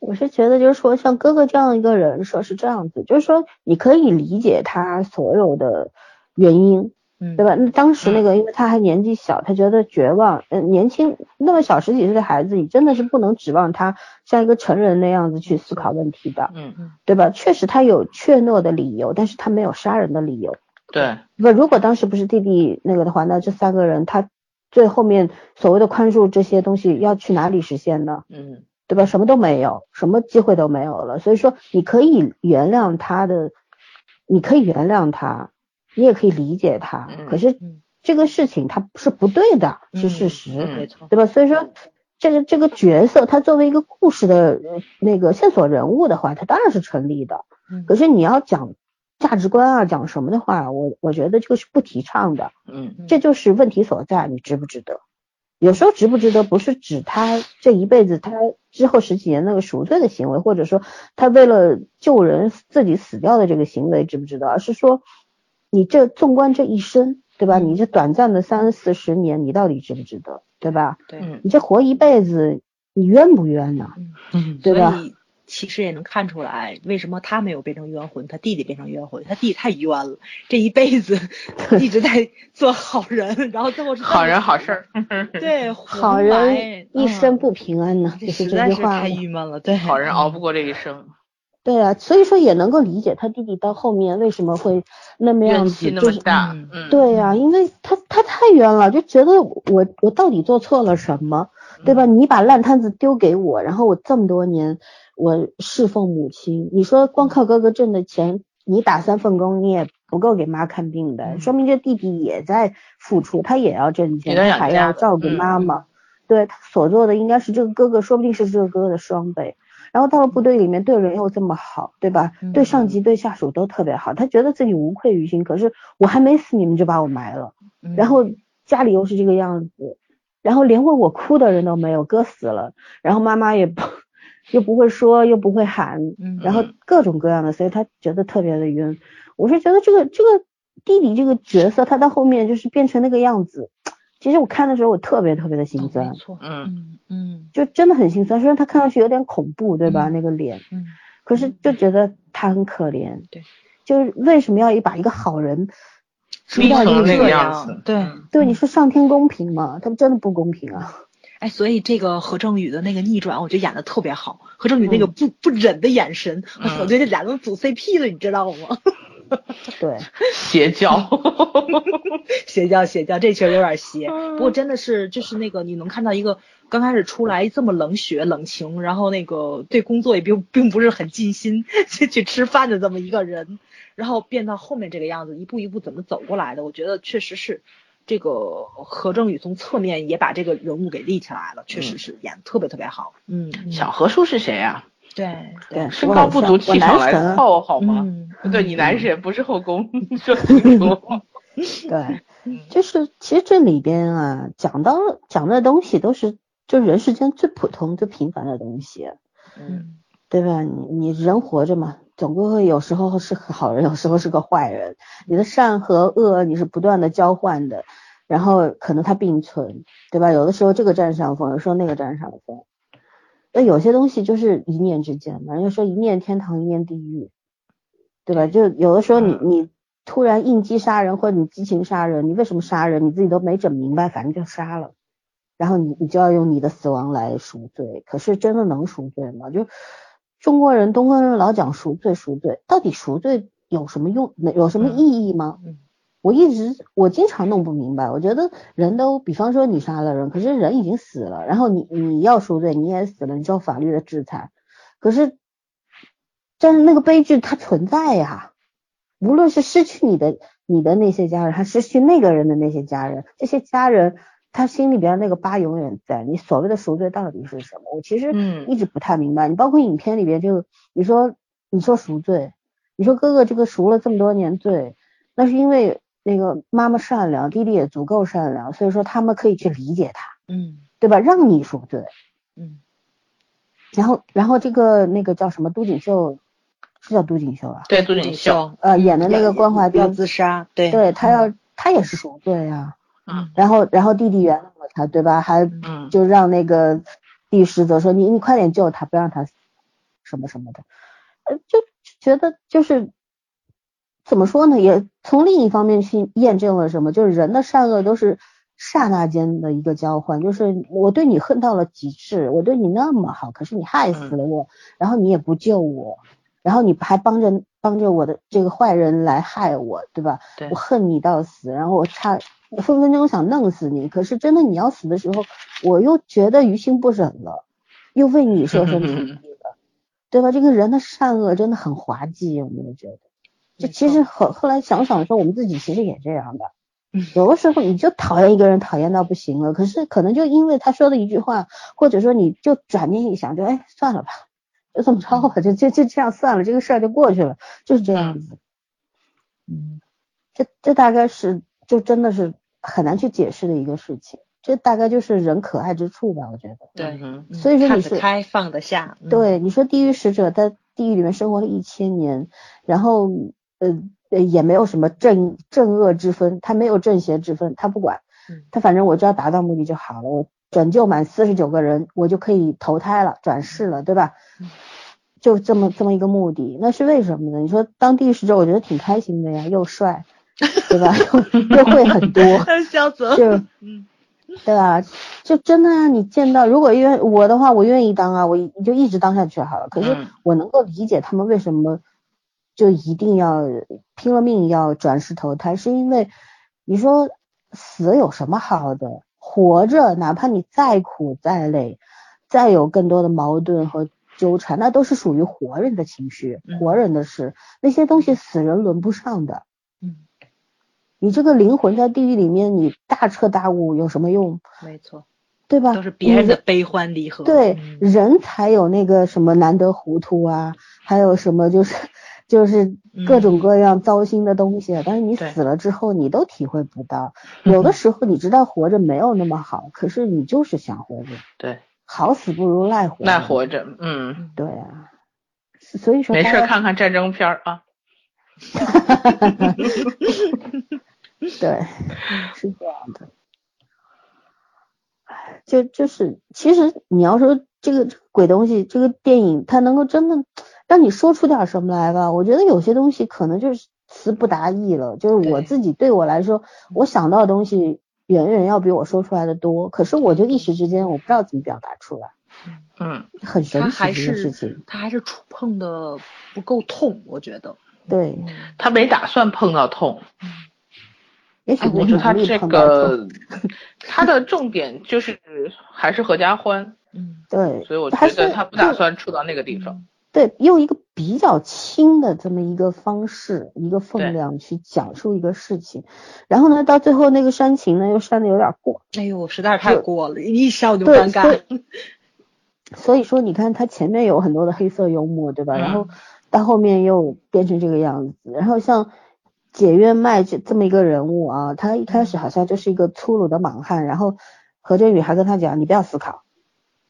我是觉得就是说像哥哥这样一个人设是这样子，就是说你可以理解他所有的原因。对吧？那当时那个，因为他还年纪小，他觉得绝望。嗯，年轻那么小十几岁的孩子，你真的是不能指望他像一个成人那样子去思考问题的。嗯嗯，对吧？确实他有怯懦的理由，但是他没有杀人的理由。对。不，如果当时不是弟弟那个的话，那这三个人他最后面所谓的宽恕这些东西要去哪里实现呢？嗯，对吧？什么都没有，什么机会都没有了。所以说，你可以原谅他的，你可以原谅他，你也可以理解他。可是这个事情他是不对的，是事实，没错，对吧？所以说，这个这个角色他作为一个故事的那个线索人物的话，他当然是成立的。可是你要讲价值观啊，讲什么的话，我我觉得这个是不提倡的。嗯，这就是问题所在，你值不值得？有时候值不值得，不是指他这一辈子，他之后十几年那个赎罪的行为，或者说他为了救人自己死掉的这个行为值不值得，而是说你这纵观这一生，对吧？你这短暂的三四十年，你到底值不值得，对吧？对，你这活一辈子，你冤不冤呢？嗯，对吧？其实也能看出来，为什么他没有变成冤魂，他弟弟变成冤魂。他弟弟太冤了，这一辈子 一直在做好人，然后最后是好人好事儿。对，好人一生不平安呢，就是这句话。太郁闷了，对，好人熬不过这一生。对啊，所以说也能够理解他弟弟到后面为什么会那么样子，就是对呀，因为他他太冤了，就觉得我我到底做错了什么，对吧？你把烂摊子丢给我，然后我这么多年。我侍奉母亲，你说光靠哥哥挣的钱，你打三份工你也不够给妈看病的，说明这弟弟也在付出，他也要挣钱，还要照顾妈妈。对他所做的应该是这个哥哥，说不定是这个哥哥的双倍。然后到了部队里面，对人又这么好，对吧？对上级对下属都特别好，他觉得自己无愧于心。可是我还没死，你们就把我埋了，然后家里又是这个样子，然后连为我哭的人都没有，哥死了，然后妈妈也不。又不会说，又不会喊，然后各种各样的，所以他觉得特别的冤。我是觉得这个这个弟弟这个角色，他到后面就是变成那个样子。其实我看的时候，我特别特别的心酸。没错，嗯嗯，就真的很心酸。虽然他看上去有点恐怖，对吧？那个脸，嗯，可是就觉得他很可怜。对，就是为什么要把一个好人 逼成那个样子？对对，你说上天公平吗？他们真的不公平啊。哎，所以这个何正宇的那个逆转，我觉得演的特别好。何正宇那个不不忍的眼神，我觉得这俩都组 CP 了，你知道吗？对，邪教，邪教，邪教，这确实有点邪。不过真的是，就是那个你能看到一个刚开始出来这么冷血冷情，然后那个对工作也并并不是很尽心 去去吃饭的这么一个人，然后变到后面这个样子，一步一步怎么走过来的？我觉得确实是。这个何正宇从侧面也把这个人物给立起来了，确实是演的特别特别好。嗯，小何叔是谁呀？对对，身高不足，气场来凑好吗？对你男神不是后宫，说清楚。对，就是其实这里边啊，讲到讲的东西都是就人世间最普通最平凡的东西。嗯，对吧？你你人活着嘛。总归会有时候是个好人，有时候是个坏人。你的善和恶你是不断的交换的，然后可能它并存，对吧？有的时候这个占上风，有时候那个占上风。那有些东西就是一念之间嘛，人家说一念天堂，一念地狱，对吧？就有的时候你你突然应激杀人，或者你激情杀人，你为什么杀人？你自己都没整明白，反正就杀了，然后你你就要用你的死亡来赎罪。可是真的能赎罪吗？就。中国人、东方人老讲赎罪，赎罪到底赎罪有什么用？有什么意义吗？我一直我经常弄不明白。我觉得人都，比方说你杀了人，可是人已经死了，然后你你要赎罪，你也死了，你受法律的制裁。可是，但是那个悲剧它存在呀，无论是失去你的你的那些家人，还失去那个人的那些家人，这些家人。他心里边那个疤永远在。你所谓的赎罪到底是什么？我其实一直不太明白。你包括影片里边就，你说你说赎罪，你说哥哥这个赎了这么多年罪，那是因为那个妈妈善良，弟弟也足够善良，所以说他们可以去理解他，嗯，对吧？让你赎罪，嗯。然后然后这个那个叫什么都锦绣，是叫都锦绣啊？对，都锦绣，呃，演的那个关怀要自杀，对，对他要他也是赎罪啊。嗯，然后然后弟弟原谅了他，对吧？还就让那个帝师则说你你快点救他，不让他死什么什么的，呃，就觉得就是怎么说呢？也从另一方面去验证了什么？就是人的善恶都是刹那间的一个交换。就是我对你恨到了极致，我对你那么好，可是你害死了我，然后你也不救我，然后你还帮着帮着我的这个坏人来害我，对吧？对，我恨你到死，然后我差。分分钟想弄死你，可是真的你要死的时候，我又觉得于心不忍了。又为你设身处地了，对吧？这个人的善恶真的很滑稽，有没有觉得？就其实后后来想想说，我们自己其实也这样的。有的时候你就讨厌一个人，讨厌到不行了。可是可能就因为他说的一句话，或者说你就转念一想，就哎算了吧，就这么着吧，就就就这样算了，这个事儿就过去了，就是这样子。嗯，这这大概是就真的是很难去解释的一个事情。这大概就是人可爱之处吧，我觉得。对，所以说你是开放得下。对，你说地狱使者在地狱里面生活了一千年，然后呃。也没有什么正正恶之分，他没有正邪之分，他不管，他反正我只要达到目的就好了，我拯救满四十九个人，我就可以投胎了，转世了，对吧？就这么这么一个目的，那是为什么呢？你说当地狱使者，我觉得挺开心的呀，又帅，对吧？又又会很多，笑死就，对吧？就真的啊，你见到如果愿我的话，我愿意当啊，我就一直当下去好了。可是我能够理解他们为什么。就一定要拼了命要转世投胎，是因为你说死有什么好的？活着，哪怕你再苦再累，再有更多的矛盾和纠缠，那都是属于活人的情绪，活人的事，那些东西死人轮不上的。嗯，你这个灵魂在地狱里面，你大彻大悟有什么用？没错，对吧？都是别人的悲欢离合。对，人才有那个什么难得糊涂啊，还有什么就是。就是各种各样糟心的东西，但是你死了之后，你都体会不到。有的时候你知道活着没有那么好，可是你就是想活着。对，好死不如赖活。赖活着，嗯，对啊。所以说没事看看战争片啊。哈哈哈哈哈。对，是这样的。就就是，其实你要说这个鬼东西，这个电影它能够真的。让你说出点什么来吧，我觉得有些东西可能就是词不达意了。就是我自己对我来说，我想到的东西远远要比我说出来的多。可是我就一时之间我不知道怎么表达出来。嗯，很神奇的事情。他还是触碰的不够痛，我觉得。对。他没打算碰到痛。嗯。也许我觉得他这个 他的重点就是还是合家欢。嗯，对。所以我觉得他不打算触到那个地方。对，用一个比较轻的这么一个方式，一个分量去讲述一个事情，然后呢，到最后那个煽情呢又煽的有点过，哎呦，实在是太过了，一笑就尴尬。所以说，你看他前面有很多的黑色幽默，对吧？然后到后面又变成这个样子。然后像解怨麦这这么一个人物啊，他一开始好像就是一个粗鲁的莽汉，然后何振宇还跟他讲，你不要思考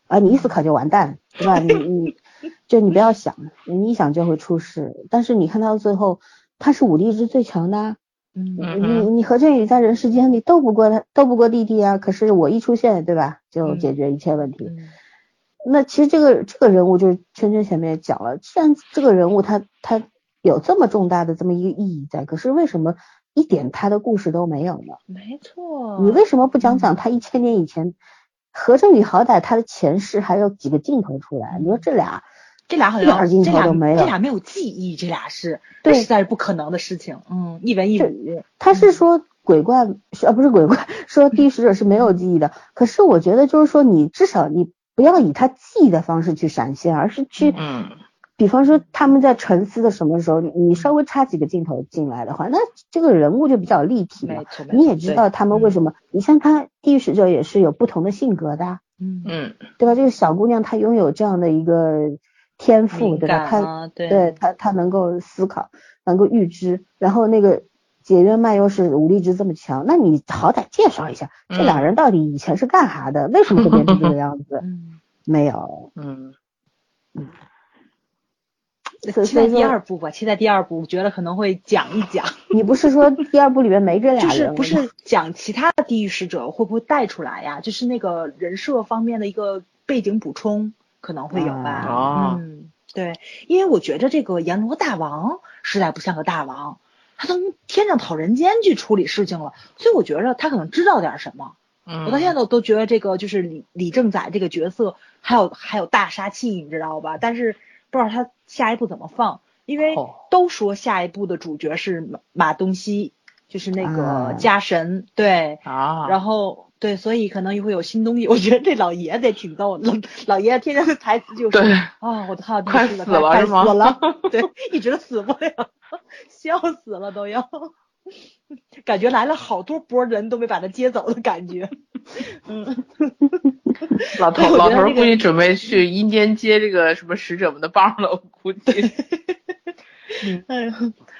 啊，你一思考就完蛋，对吧？你你。就你不要想，你一想就会出事。但是你看到最后，他是武力值最强的。嗯，你你何振宇在人世间你斗不过他，斗不过弟弟啊。可是我一出现，对吧，就解决一切问题。那其实这个这个人物就是圈圈前面也讲了，既然这个人物他他有这么重大的这么一个意义在，可是为什么一点他的故事都没有呢？没错。你为什么不讲讲他一千年以前？何振宇好歹他的前世还有几个镜头出来，你说这俩。这俩好像这俩这俩没有记忆，这俩是对实在是不可能的事情。嗯，一文一语。他是说鬼怪是啊，不是鬼怪，说地狱使者是没有记忆的。可是我觉得就是说，你至少你不要以他记忆的方式去闪现，而是去，嗯，比方说他们在沉思的什么时候，你稍微插几个镜头进来的话，那这个人物就比较立体嘛。你也知道他们为什么。你像他地狱使者也是有不同的性格的。嗯嗯，对吧？这个小姑娘她拥有这样的一个。天赋对吧？他对他他能够思考，能够预知，然后那个解约麦又是武力值这么强，那你好歹介绍一下这俩人到底以前是干啥的？为什么会变成这个样子？没有，嗯嗯。期待第二部吧，期待第二部，我觉得可能会讲一讲。你不是说第二部里面没这 俩人？就是不是讲其他的地狱使者会不会带出来呀？就是那个人设方面的一个背景补充。可能会有吧，嗯，对，因为我觉着这个阎罗大王实在不像个大王，他从天上跑人间去处理事情了，所以我觉着他可能知道点什么。嗯，我到现在都都觉得这个就是李李正宰这个角色还有还有大杀器，你知道吧？但是不知道他下一步怎么放，因为都说下一步的主角是马马东锡，就是那个家神，对，啊，然后。对，所以可能也会有新东西。我觉得这老爷子也挺逗的，老爷子天天的台词就是对啊，我的号快死了快是吗死了，对，一直死不了，笑死了都要，感觉来了好多波人都没把他接走的感觉。嗯，老对头老头估计准备去阴间接这个什么使者们的棒了，我估计。哎呀。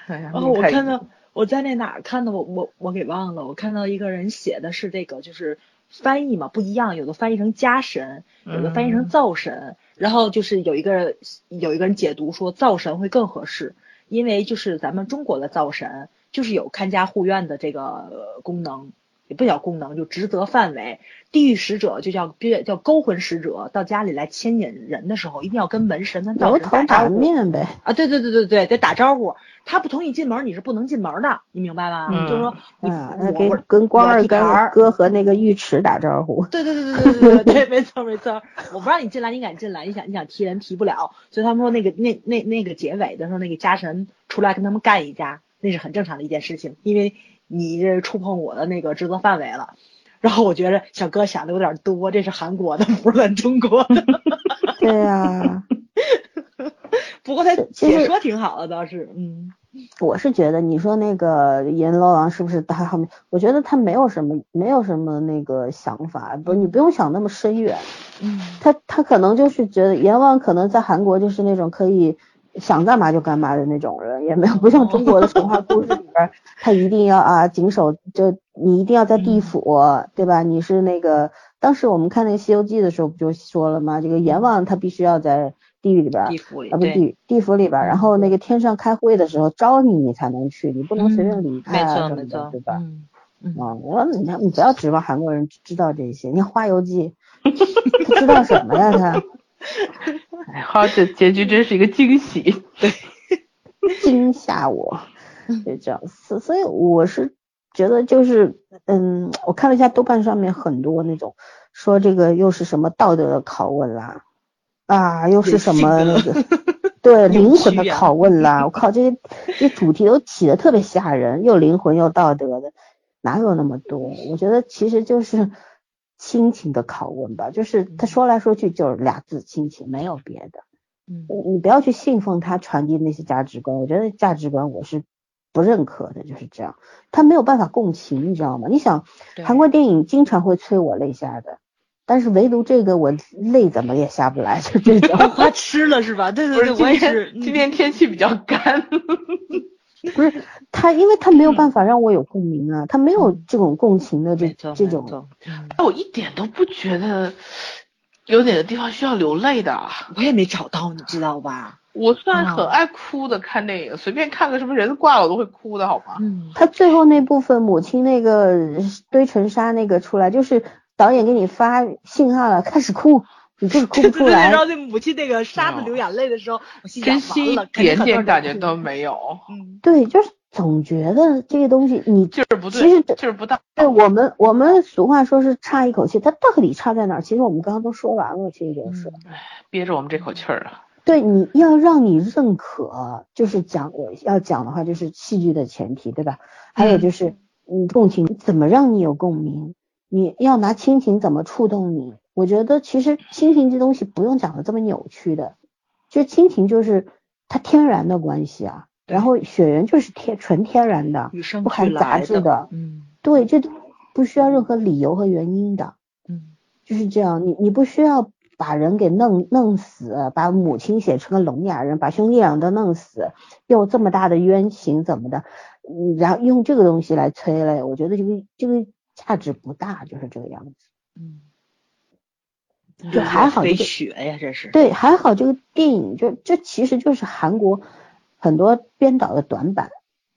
哎呀，我太看到我在那哪儿看的，我我我给忘了，我看到一个人写的是这个，就是翻译嘛不一样，有的翻译成家神，有的翻译成嗯灶神，然后就是有一个有一个人解读说灶神会更合适，因为就是咱们中国的灶神就是有看家护院的这个呃功能。也不叫功能，就职责范围。地狱使者就叫别叫勾魂使者，到家里来牵引人的时候，一定要跟门神、跟灶神打个面呗。啊，对对对对对，得打招呼。他不同意进门，你是不能进门的，你明白吗？嗯，就是说你跟跟光二哥和那个尉迟打招呼。对对对对对对 对，没错没错。我不让你进来，你敢进来？你想你想踢人踢不了，所以他们说那个那那那个结尾的时候，那个家神出来跟他们干一架，那是很正常的一件事情，因为。你这触碰我的那个职责范围了。然后我觉得小哥想的有点多，这是韩国的，不是咱中国的。对呀、不过他其实解说挺好的，倒是，嗯我是觉得你说那个阎罗王是不是他后面？我觉得他没有什么没有什么那个想法，不，你不用想那么深远。嗯他他可能就是觉得阎王可能在韩国就是那种可以想干嘛就干嘛的那种人，也没有不像中国的神话故事里边儿，他一定要啊谨守，就你一定要在地府，对吧？你是那个当时我们看那个《西游记》的时候不就说了吗？这个阎王他必须要在地狱里边儿地府里啊，不对地地府里边儿，然后那个天上开会的时候招你，你才能去，你不能随便离开没啊对吧？啊，我说你你不要指望韩国人知道这些，你看《花游记》，他知道什么呀？他哎，好，这结局真是一个惊喜。惊吓我，就这样，所所以我是觉得就是，嗯，我看了一下豆瓣上面很多那种说这个又是什么道德的拷问啦，啊，又是什么那个对灵魂的拷问啦，我靠，这些这些主题都起的特别吓人，又灵魂又道德的，哪有那么多？我觉得其实就是亲情的拷问吧，就是他说来说去就是俩字亲情，没有别的。嗯你你不要去信奉他传递那些价值观，我觉得价值观我是不认可的，就是这样。他没有办法共情，你知道吗？你想，韩国电影经常会催我泪下的，但是唯独这个我泪怎么也下不来，就这种。花痴了是吧？对对对，今我也是天。今天天气比较干，不是他，因为他没有办法让我有共鸣啊，他没有这种共情的这这种。我一点都不觉得有哪个地方需要流泪的。我也没找到，你知道吧？我算很哦爱哭的，看电影随便看个什么人挂了我都会哭的，好吗？嗯，他最后那部分母亲那个堆成沙那个出来，就是导演给你发信号了，开始哭，你就是哭不出来然。后那母亲那个沙子流眼泪的时候，我心想真心一点点感觉都没有，嗯，对，就是总觉得这个东西你劲儿不对，其实劲儿不大。对我们我们俗话说是差一口气，它到底差在哪儿？其实我们刚刚都说完了，其实就是。憋着我们这口气儿啊。对，你要让你认可，就是讲我要讲的话，就是戏剧的前提，对吧？还有就是，嗯，共情怎么让你有共鸣？你要拿亲情怎么触动你？我觉得其实亲情这东西不用讲的这么扭曲的，就亲情就是它天然的关系啊，然后血缘就是天纯天然的，不含杂质的，嗯对，这都不需要任何理由和原因的。嗯就是这样，你你不需要把人给弄弄死，把母亲写成个聋哑人，把兄弟俩都弄死，又这么大的冤情怎么的，嗯，然后用这个东西来催泪，我觉得这个这个价值不大，就是这个样子。嗯，就还好飞这个雪呀，这是。对，还好这个电影就这其实就是韩国很多编导的短板，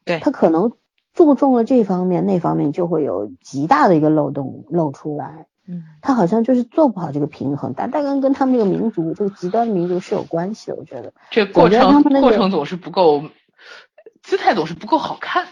对他可能注重了这方面，那方面就会有极大的一个漏洞露出来。嗯他好像就是做不好这个平衡，但大概跟他们这个民族，这个极端民族是有关系的，我觉得。这过程他程们那个过程总是不够，姿态总是不够好看。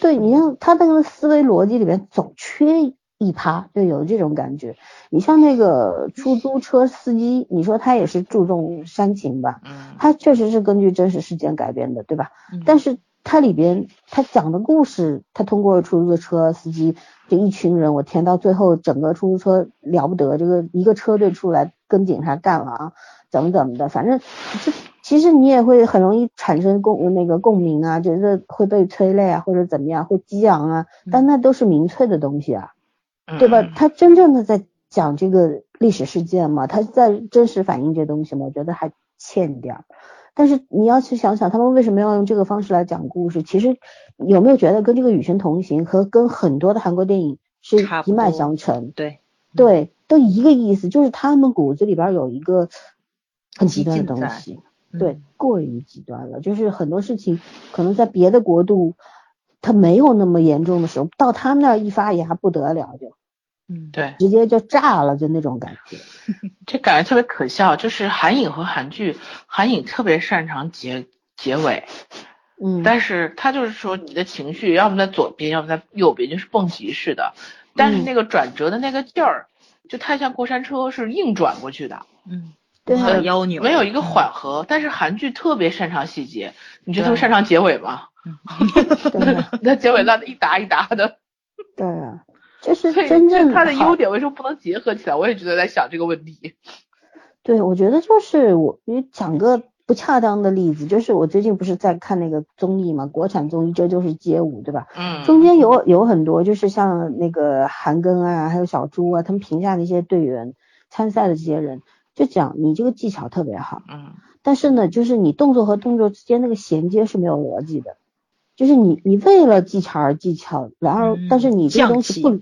对你像他那个思维逻辑里面总缺一趴，就有这种感觉。你像那个出租车司机，你说他也是注重煽情吧？嗯，他确实是根据真实事件改编的，对吧？嗯但是它里边他讲的故事，他通过出租车司机这一群人，我填到最后，整个出租车了不得，这个一个车队出来跟警察干了啊，怎么怎么的，反正这其实你也会很容易产生共那个共鸣啊，觉得会被催泪啊，或者怎么样，会激昂啊，但那都是民粹的东西啊，对吧？他真正的在讲这个历史事件嘛，他在真实反映这东西嘛，我觉得还欠点儿。但是你要去想想，他们为什么要用这个方式来讲故事？其实有没有觉得跟这个《与神同行》和跟很多的韩国电影是一脉相承？对对，都一个意思，就是他们骨子里边有一个很极端的东西，对，过于极端了。就是很多事情可能在别的国度它没有那么严重的时候，到他们那儿一发芽不得了就。嗯，对，直接就炸了，就那种感觉，这感觉特别可笑。就是韩影和韩剧，韩影特别擅长结结尾，嗯，但是他就是说你的情绪要么在左边，要么在右边，就是蹦极似的。但是那个转折的那个劲儿，就太像过山车，是硬转过去的。嗯，对，很妖扭，没有一个缓和。但是韩剧特别擅长细节，你觉得他们擅长结尾吗？那结尾烂的一沓一沓的。对啊。就是真正他的优点为什么不能结合起来？我也觉得在想这个问题。对，我觉得就是我你讲个不恰当的例子，就是我最近不是在看那个综艺嘛，国产综艺《这就是街舞》，对吧？嗯。中间有有很多就是像那个韩庚啊，还有小猪啊，他们评价那些队员参赛的这些人，就讲你这个技巧特别好，嗯。但是呢，就是你动作和动作之间那个衔接是没有逻辑的，就是你你为了技巧而技巧，然而但是你这东西不。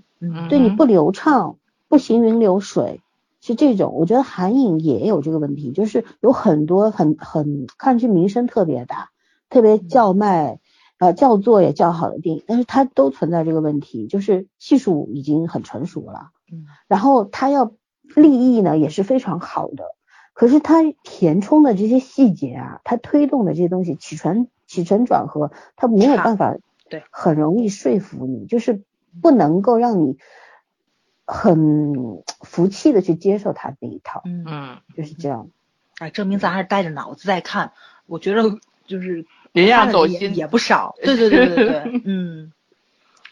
对你不流畅，不行云流水，是这种。我觉得韩影也有这个问题，就是有很多很很看去名声特别大、特别叫卖、呃叫座也叫好的电影，但是它都存在这个问题，就是技术已经很成熟了，嗯，然后它要立意呢也是非常好的，可是它填充的这些细节啊，它推动的这些东西起承起承转合，他没有办法，对，很容易说服你，就是。不能够让你很服气的去接受他那一套，嗯嗯，就是这样。哎，证明咱还是带着脑子在看。我觉得就是人家走心也不少，对对对对对，嗯，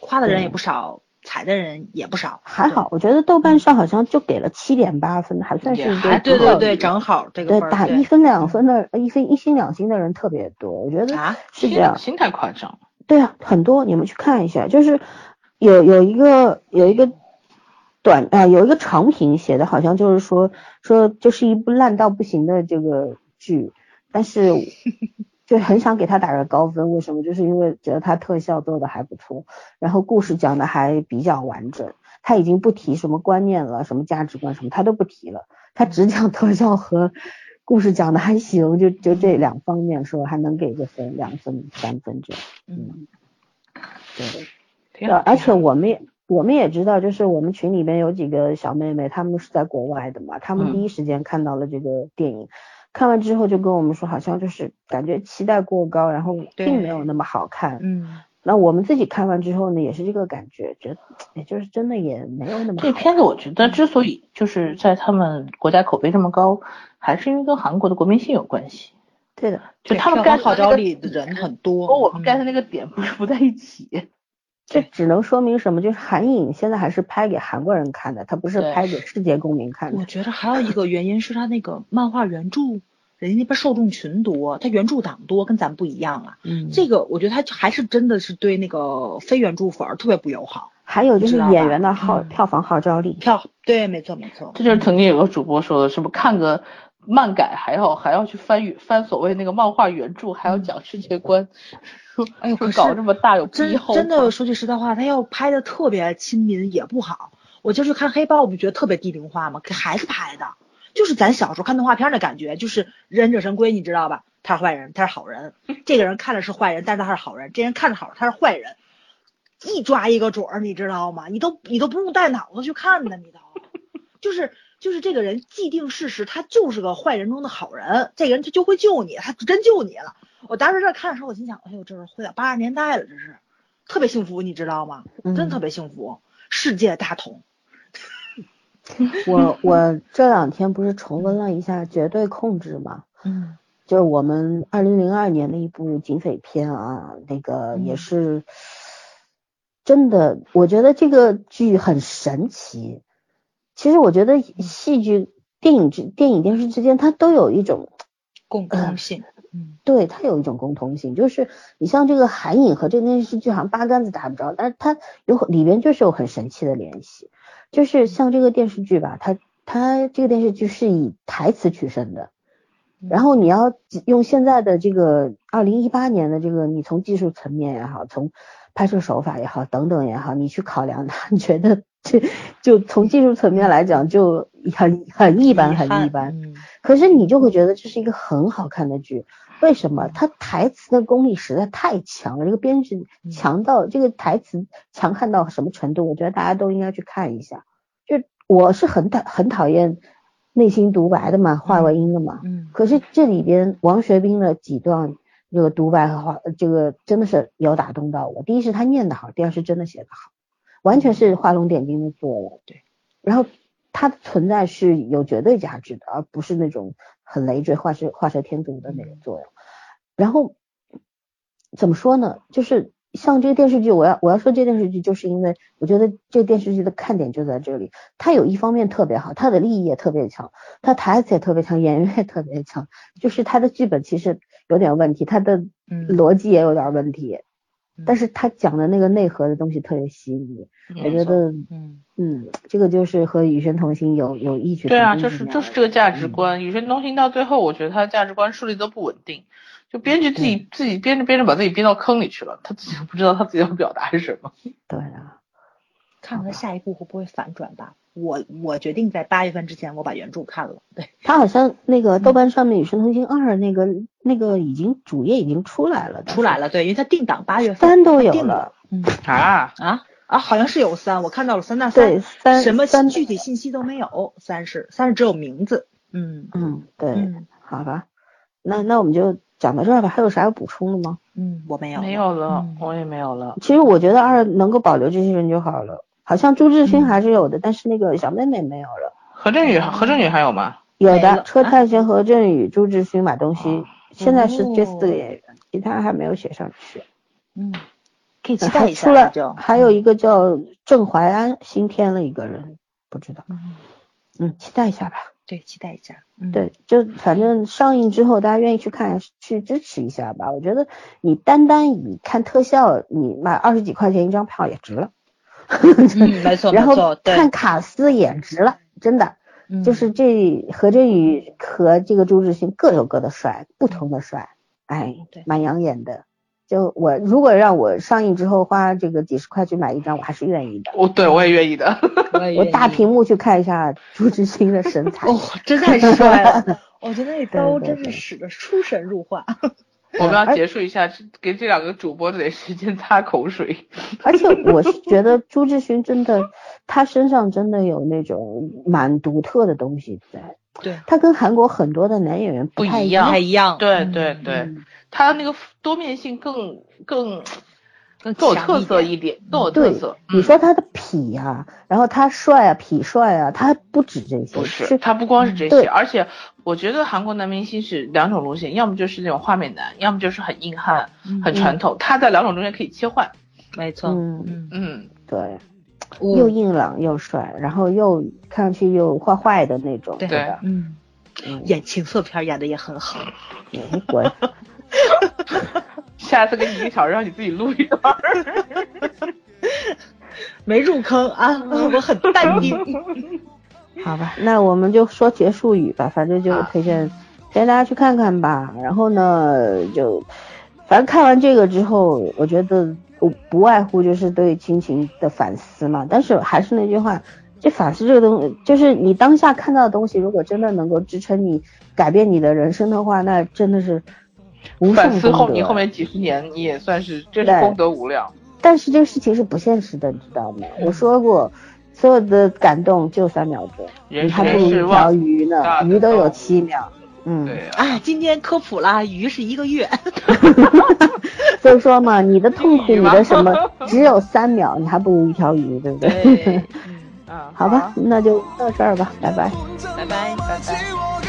夸的人也不少，踩的人也不少。还好，我觉得豆瓣上好像就给了七点八分，还算是一个对对对，正好这个对打一分两分的，一分一星两星的人特别多，我觉得是这样。心太夸张。对啊，很多，你们去看一下，就是。有有一个有一个短啊，有一个长评写的，好像就是说说就是一部烂到不行的这个剧，但是就很想给他打个高分。为什么？就是因为觉得他特效做的还不错，然后故事讲的还比较完整。他已经不提什么观念了，什么价值观什么，他都不提了，他只讲特效和故事讲的还行，就就这两方面说，还能给个分两分三分这样。嗯，对。对，而且我们也我们也知道，就是我们群里边有几个小妹妹，她们是在国外的嘛，她们第一时间看到了这个电影，看完之后就跟我们说，好像就是感觉期待过高，然后并没有那么好看。嗯，那我们自己看完之后呢，也是这个感觉，觉得也就是真的也没有那么。这片子我觉得之所以就是在他们国家口碑这么高，还是因为跟韩国的国民性有关系。对的，就他们 get 号召力的人很多，和我们 get 那个点不是不在一起。这只能说明什么？就是韩影现在还是拍给韩国人看的，他不是拍给世界公民看的。我觉得还有一个原因是他那个漫画原著，人家那边受众群多，他原著党多，跟咱不一样啊。嗯，这个我觉得他还是真的是对那个非原著粉儿特别不友好。还有就是演员的号票房号召力，票对，没错没错。这就是曾经有个主播说的，什么看个漫改还要还要去翻翻所谓那个漫画原著，还要讲世界观。哎呦，可搞这么大有真真的说句实在话，他要拍的特别亲民也不好。我就是看黑豹，不觉得特别低龄化吗？给孩子拍的，就是咱小时候看动画片的感觉，就是忍者神龟，你知道吧？他是坏人，他是好人。这个人看着是坏人，但是他是好人。这人看着好，他是坏人，一抓一个准儿，你知道吗？你都你都不用带脑子去看的，你都就是就是这个人既定事实，他就是个坏人中的好人。这个人他就会救你，他真救你了。我当时在看的时候，我心想，哎呦，这是回到八十年代了，这是特别幸福，你知道吗？真特别幸福，世界大同。我我这两天不是重温了一下《绝对控制》吗？嗯，就是我们二零零二年的一部警匪片啊，那个也是真的，我觉得这个剧很神奇。其实我觉得戏剧、电影之电影、电视之间，它都有一种共通性。嗯，对，它有一种共通性，就是你像这个韩影和这个电视剧好像八竿子打不着，但是它有里边就是有很神奇的联系。就是像这个电视剧吧，它它这个电视剧是以台词取胜的，然后你要用现在的这个二零一八年的这个，你从技术层面也好，从拍摄手法也好，等等也好，你去考量它，你觉得？这就从技术层面来讲，就很很一般，很一般。可是你就会觉得这是一个很好看的剧，为什么？它台词的功力实在太强了，这个编剧强到这个台词强悍到什么程度？我觉得大家都应该去看一下。就我是很讨很讨厌内心独白的嘛，话外音的嘛。嗯。可是这里边王学兵的几段这个独白和话，这个真的是有打动到我。第一是他念得好，第二是真的写得好。完全是画龙点睛的作用，对。然后它的存在是有绝对价值的，而不是那种很累赘、画蛇画蛇添足的那个作用。然后怎么说呢？就是像这个电视剧，我要我要说这电视剧，就是因为我觉得这电视剧的看点就在这里。它有一方面特别好，它的立意也特别强，它台词也特别强，演员也特别强。就是它的剧本其实有点问题，它的逻辑也有点问题。但是他讲的那个内核的东西特别吸引你，我觉得，嗯嗯，这个就是和《与神同行》有有异曲同工对啊，就是就是这个价值观，《与神同行》到最后，我觉得他的价值观树立的不稳定，就编剧自己自己编着编着把自己编到坑里去了，他自己不知道他自己要表达是什么。对啊。看看下一步会不会反转吧。我我决定在八月份之前我把原著看了。对他好像那个豆瓣上面《与神同行二》那个那个已经主页已经出来了，出来了。对，因为他定档八月份。三都有了。嗯啊啊啊！好像是有三，我看到了三大三。对三。什么具体信息都没有，三是三是只有名字。嗯嗯对，好吧，那那我们就讲到这儿吧。还有啥要补充的吗？嗯，我没有。没有了，我也没有了。其实我觉得二能够保留这些人就好了。好像朱志勋还是有的，但是那个小妹妹没有了。何振宇，何振宇还有吗？有的，车太贤、何振宇、朱志勋、马东锡，现在是这四个演员，其他还没有写上去。嗯，可以期待一下。出了，还有一个叫郑怀安，新添了一个人，不知道。嗯，嗯，期待一下吧。对，期待一下。对，就反正上映之后，大家愿意去看，去支持一下吧。我觉得你单单以看特效，你买二十几块钱一张票也值了。嗯，没错，然后看卡斯也值了，真的，就是这何振宇和这个朱志勋各有各的帅，不同的帅，哎，对，蛮养眼的。就我如果让我上映之后花这个几十块去买一张，我还是愿意的。我对我也愿意的，我大屏幕去看一下朱志勋的身材，哦，真太帅了，我觉得那刀真是使得出神入化。我们要结束一下，给这两个主播得时间擦口水。而且我是觉得朱志勋真的，他身上真的有那种蛮独特的东西在。对。他跟韩国很多的男演员不太一样。不太一样。对对对，他那个多面性更更。更有特色一点，更有特色。你说他的痞呀，然后他帅啊，痞帅啊，他不止这些。不是，他不光是这些，而且我觉得韩国男明星是两种路线，要么就是那种画面男，要么就是很硬汉、很传统。他在两种中间可以切换。没错。嗯嗯，对，又硬朗又帅，然后又看上去又坏坏的那种。对吧。嗯。演情色片演的也很好。你滚。下次给你一个小时，让你自己录一段。没入坑啊，我很淡定。好吧，那我们就说结束语吧，反正就推荐，推荐大家去看看吧。然后呢，就反正看完这个之后，我觉得不不外乎就是对亲情的反思嘛。但是还是那句话，这反思这个东西，就是你当下看到的东西，如果真的能够支撑你改变你的人生的话，那真的是。反思后，你后面几十年你也算是真是功德无量。但是这个事情是不现实的，你知道吗？我说过，所有的感动就三秒钟，你还不如一条鱼呢，鱼都有七秒。嗯，对啊，今天科普啦，鱼是一个月。所以说嘛，你的痛苦，你的什么，只有三秒，你还不如一条鱼，对不对？嗯，好吧，那就到这儿吧，拜拜，拜拜，拜拜。